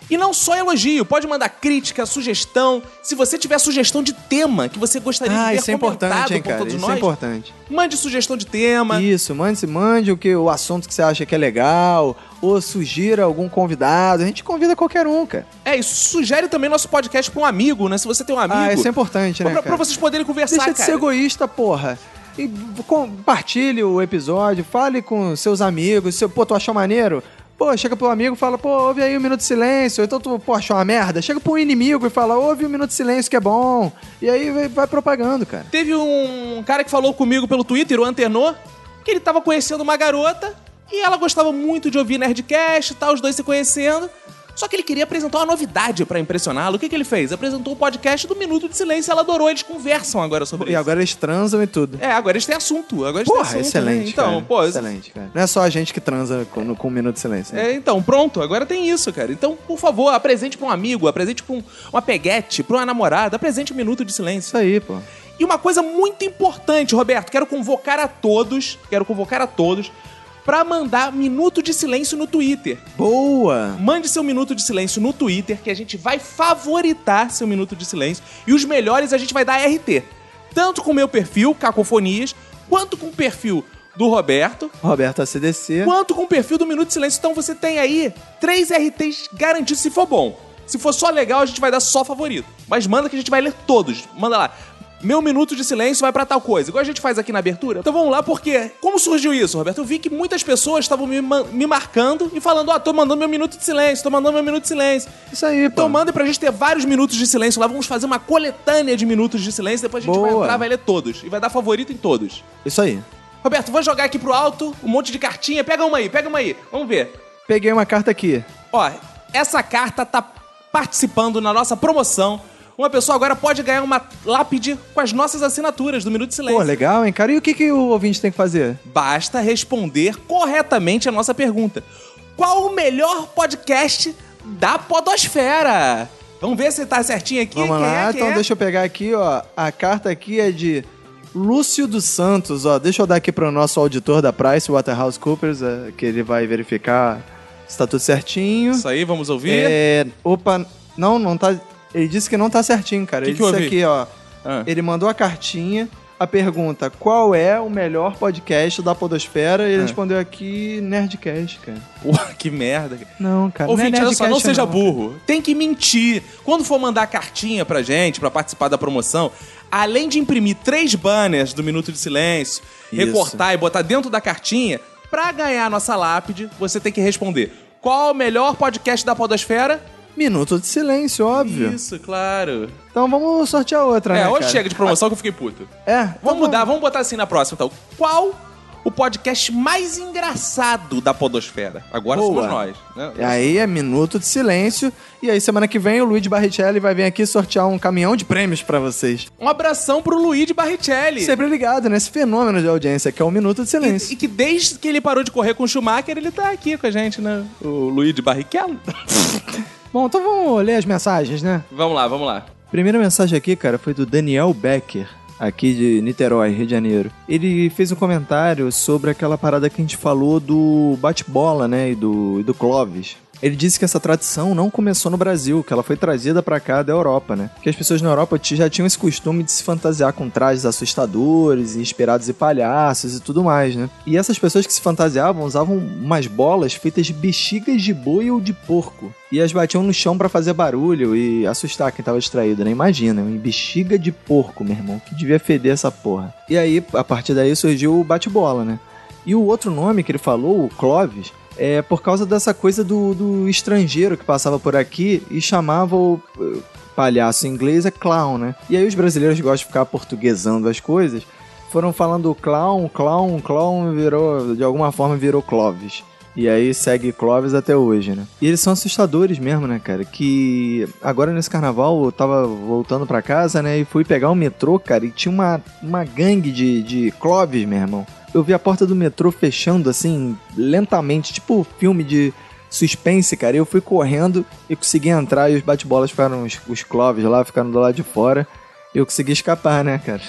E não só elogio, pode mandar crítica, sugestão. Se você tiver sugestão de tema que você gostaria Ah, de ver isso é importante, hein, cara. todos Isso nós, é importante. mande sugestão de tema. Isso, mande, mande o, que, o assunto que você acha que é legal, ou sugira algum convidado. A gente convida qualquer um, cara. É, isso sugere também nosso podcast pra um amigo, né? Se você tem um amigo. Ah, isso é importante, né, pra, cara? pra vocês poderem conversar, Deixa de cara. ser egoísta, porra. E compartilhe o episódio, fale com seus amigos. Seu, pô, tu achou maneiro? Pô, chega pro amigo e fala, pô, ouve aí um minuto de silêncio. Então tu, pô, achou uma merda? Chega pro inimigo e fala, ouve um minuto de silêncio que é bom. E aí vai, propagando, cara. Teve um cara que falou comigo pelo Twitter, o Antenor, que ele tava conhecendo uma garota e ela gostava muito de ouvir Nerdcast e tal, os dois se conhecendo. Só que ele queria apresentar uma novidade pra impressioná-lo. O que, que ele fez? Apresentou o podcast do Minuto de Silêncio. Ela adorou, eles conversam agora sobre E isso. agora eles transam e tudo. É, agora eles têm assunto. Agora eles Porra, têm assunto, excelente, né? Então, cara. pô, Excelente, cara. Não é só a gente que transa com, com um minuto de silêncio. né? É, então, pronto, agora tem isso, cara. Então, por favor, apresente pra um amigo, apresente pra um, uma peguete, pra uma namorada, apresente um minuto de silêncio. Isso aí, pô. E uma coisa muito importante, Roberto, quero convocar a todos, quero convocar a todos pra mandar minuto de silêncio no Twitter. Boa! Mande seu minuto de silêncio no Twitter, que a gente vai favoritar seu minuto de silêncio. E os melhores a gente vai dar RT. Tanto com o meu perfil, Cacofonias, quanto com o perfil do Roberto, Roberto ACDC. quanto com o perfil do Minuto de Silêncio. Então você tem aí três RTs garantidos se for bom. Se for só legal, a gente vai dar só favorito. Mas manda que a gente vai ler todos. Manda lá. Meu minuto de silêncio vai pra tal coisa, igual a gente faz aqui na abertura. Então vamos lá, porque como surgiu isso, Roberto? Eu vi que muitas pessoas estavam me, me marcando e falando: Ó, tô mandando meu minuto de silêncio, tô mandando meu minuto de silêncio. Isso aí, pô. Então manda pra gente ter vários minutos de silêncio lá. Vamos fazer uma coletânea de minutos de silêncio. Depois a gente vai Boa. entrar, vai ler todos. E vai dar favorito em todos. Isso aí. Roberto, vou jogar aqui pro alto um monte de cartinha. Pega uma aí, pega uma aí. Vamos ver. Peguei uma carta aqui. Ó, essa carta tá participando na nossa promoção. Uma pessoa agora pode ganhar uma lápide com as nossas assinaturas do Minuto de Silêncio. Pô, legal, hein, cara? E o que, que o ouvinte tem que fazer? Basta responder corretamente a nossa pergunta. Qual o melhor podcast da Podosfera? Vamos ver se tá certinho aqui. Vamos Quem lá, é, então é? deixa eu pegar aqui, ó. A carta aqui é de Lúcio dos Santos, ó. Deixa eu dar aqui pro nosso auditor da Price PricewaterhouseCoopers, é, que ele vai verificar se tá tudo certinho. Isso aí, vamos ouvir. É, opa, não, não tá. Ele disse que não tá certinho, cara. Que ele que disse aqui, ó. Ah. Ele mandou a cartinha, a pergunta: qual é o melhor podcast da Podosfera? E ele Ah. respondeu aqui: Nerdcast, cara. Pô, <laughs> que merda. Não, cara. Ouvinte, não é olha só, não seja não. burro. Tem que mentir. Quando for mandar cartinha pra gente, pra participar da promoção, além de imprimir três banners do Minuto de Silêncio, Isso. recortar e botar dentro da cartinha, pra ganhar a nossa lápide, você tem que responder. Qual o melhor podcast da Podosfera? Minuto de silêncio, óbvio. Isso, claro. Então vamos sortear outra, É, né? hoje cara? chega de promoção que eu fiquei puto. É. então Vamos mudar, vamos botar assim na próxima, então. Qual o podcast mais engraçado da Podosfera? Agora Boa. somos nós. Né? E aí é minuto de silêncio. E aí semana que vem o Luigi Barrichelli vai vir aqui sortear um caminhão de prêmios pra vocês. Um abração pro Luigi Barrichelli. Sempre ligado nesse fenômeno de audiência que é o minuto de silêncio. E, e que desde que ele parou de correr com o Schumacher, ele tá aqui com a gente, né? O Luigi Barrichello. <laughs> Bom, então vamos ler as mensagens, né? vamos lá, vamos lá. Primeira mensagem aqui, cara, foi do Daniel Becker, aqui de Niterói, Rio de Janeiro. Ele fez um comentário sobre aquela parada que a gente falou do bate-bola, né, e do, e do Clóvis. Ele disse que essa tradição não começou no Brasil, que ela foi trazida pra cá da Europa, né? Que as pessoas na Europa já tinham esse costume de se fantasiar com trajes assustadores, inspirados em palhaços e tudo mais, né? E essas pessoas que se fantasiavam usavam umas bolas feitas de bexigas de boi ou de porco. E as batiam no chão pra fazer barulho e assustar quem tava distraído, né? Imagina, uma bexiga de porco, meu irmão, que devia feder essa porra. E aí, a partir daí surgiu o bate-bola, né? E o outro nome que ele falou, o Clovis, é por causa dessa coisa do, do estrangeiro que passava por aqui e chamava o eh, palhaço em inglês é clown, né? E aí os brasileiros gostam de ficar portuguesando as coisas, foram falando clown, clown, clown, virou, de alguma forma virou Clovis. E aí segue Clovis até hoje, né? E eles são assustadores mesmo, né, cara? Que agora nesse carnaval eu tava voltando pra casa, né? E fui pegar o metrô, cara, e tinha uma, uma gangue de, de Clovis, meu irmão. Eu vi a porta do metrô fechando assim, lentamente, tipo filme de suspense, cara. E eu fui correndo e consegui entrar e os bate-bolas ficaram, os, os Clovis lá, ficaram do lado de fora. Eu consegui escapar, né, cara?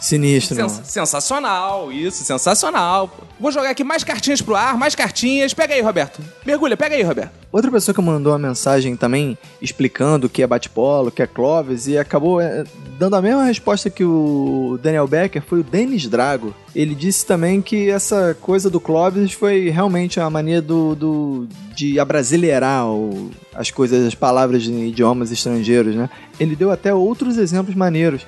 Sinistro, Sens- não. sensacional, isso, sensacional. Vou jogar aqui mais cartinhas pro ar, mais cartinhas. Pega aí, Roberto. Mergulha, pega aí, Roberto. Outra pessoa que mandou uma mensagem também explicando o que é bate-polo, o que é Clóvis, e acabou é, dando a mesma resposta que o Daniel Becker, foi o Denis Drago. Ele disse também que essa coisa do Clóvis foi realmente a mania do, do- de abrasileirar o- as coisas, as palavras em idiomas estrangeiros, né? Ele deu até outros exemplos maneiros.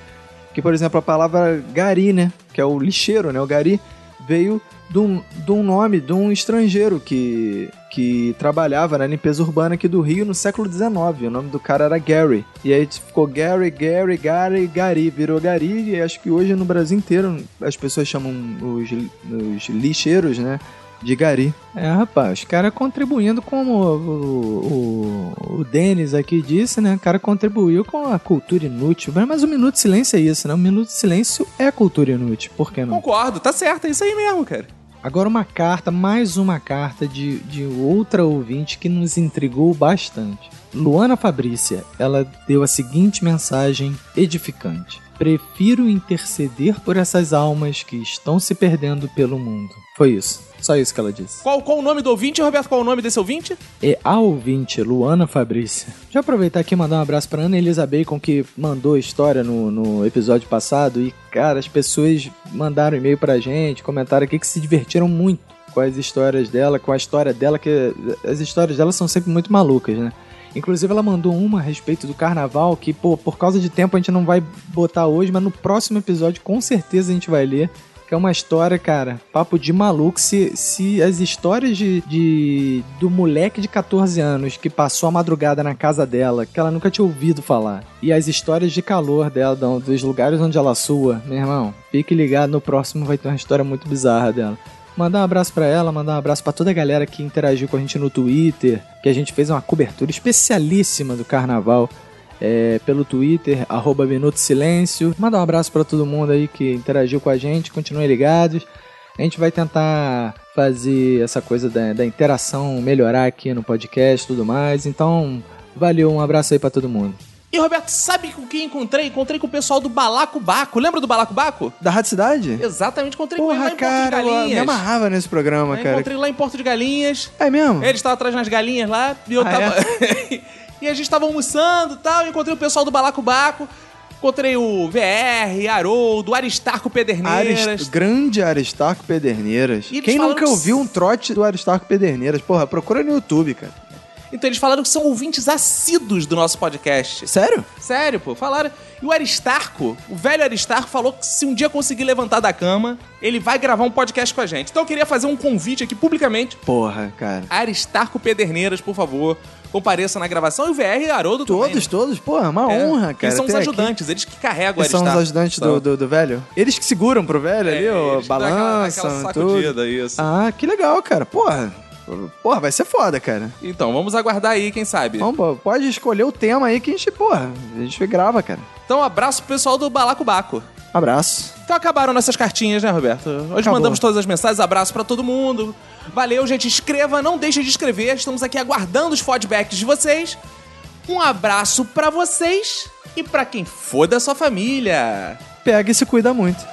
Que, por exemplo, a palavra gari, né? Que é o lixeiro, né? O gari veio de um, de um nome de um estrangeiro que, que trabalhava na limpeza urbana aqui do Rio no século XIX. O nome do cara era Gary. E aí ficou Gary, Gary, Gary, Gary. Virou Gary e acho que hoje no Brasil inteiro as pessoas chamam os, os lixeiros, né? De Gari. É, rapaz, os caras contribuindo como o, o, o Denis aqui disse, né? O cara contribuiu com a cultura inútil. Mas o Minuto de Silêncio é isso, né? O Minuto de Silêncio é cultura inútil. Por que não? Concordo, tá certo, é isso aí mesmo, cara. Agora uma carta, mais uma carta de, de outra ouvinte que nos intrigou bastante. Luana Fabrícia, ela deu a seguinte mensagem edificante. Prefiro interceder por essas almas que estão se perdendo pelo mundo. Foi isso. Só isso que ela disse. Qual, qual o nome do ouvinte, Roberto? Qual o nome desse ouvinte? E a ouvinte, Luana Fabrícia. Já aproveitar aqui e mandar um abraço pra Ana Elisa Bacon, que mandou a história no, no episódio passado. E, cara, as pessoas mandaram e-mail pra gente, comentaram aqui que se divertiram muito com as histórias dela, com a história dela, que as histórias dela são sempre muito malucas, né? Inclusive, ela mandou uma a respeito do carnaval, que, pô, por causa de tempo a gente não vai botar hoje, mas no próximo episódio com certeza a gente vai ler. É uma história, cara, papo de maluco. Se, se as histórias de, de do moleque de 14 anos que passou a madrugada na casa dela, que ela nunca tinha ouvido falar, e as histórias de calor dela, do- dos lugares onde ela sua, meu irmão, fique ligado, no próximo vai ter uma história muito bizarra dela. Mandar um abraço pra ela, mandar um abraço pra toda a galera que interagiu com a gente no Twitter, que a gente fez uma cobertura especialíssima do carnaval é, pelo Twitter, arroba Minuto Silêncio. Mandar um abraço pra todo mundo aí que interagiu com a gente, continuem ligados. A gente vai tentar fazer essa coisa da, da interação melhorar aqui no podcast e tudo mais. Então, valeu, um abraço aí pra todo mundo. E, Roberto, sabe com quem encontrei? Encontrei com o pessoal do Balacobaco. Lembra do Balacobaco? Da Rádio Cidade? Exatamente, encontrei com Porra, ele lá em cara, Porto de eu me Galinhas. amarrava nesse programa, Eu cara. encontrei lá em Porto de Galinhas. É mesmo? Ele estava atrás nas galinhas lá e eu Ah, tava. <laughs> e a gente tava almoçando e tal. Encontrei o pessoal do Balacobaco. Encontrei o VR, Haroldo, Aristarco Pederneiras. Arist... Grande Aristarco Pederneiras. E Quem nunca que- ouviu um trote do Aristarco Pederneiras? Porra, procura no YouTube, cara. Então eles falaram que são ouvintes assíduos do nosso podcast. Sério? Sério, pô, falaram. E o Aristarco, o velho Aristarco, falou que se um dia conseguir levantar da cama, ele vai gravar um podcast com a gente. Então eu queria fazer um convite aqui publicamente. Porra, cara. Aristarco Pederneiras, por favor, compareça na gravação. E o VR e Haroldo também. Todos, todos. Porra, uma É, honra, cara. Eles são os ter aqui. ajudantes, eles que carregam o Eles são Aristarco. os ajudantes São. do, do, do velho? Eles que seguram pro velho ali, É, ó, eles dão aquela- aquela tudo. sacudida, isso. Ah, que legal, cara. Porra. Porra, vai ser foda, cara. Então, vamos aguardar aí, quem sabe. Vamos, pô, pode escolher o tema aí que a gente, porra, a gente grava, cara. Então, abraço pro pessoal do Balacobaco. Abraço. Então acabaram nossas cartinhas, né, Roberto? Hoje Acabou. mandamos todas as mensagens, abraço pra todo mundo. Valeu, gente. Escreva, não deixe de escrever. Estamos aqui aguardando os feedbacks de vocês. Um abraço pra vocês e pra quem for da sua família. Pega e se cuida muito.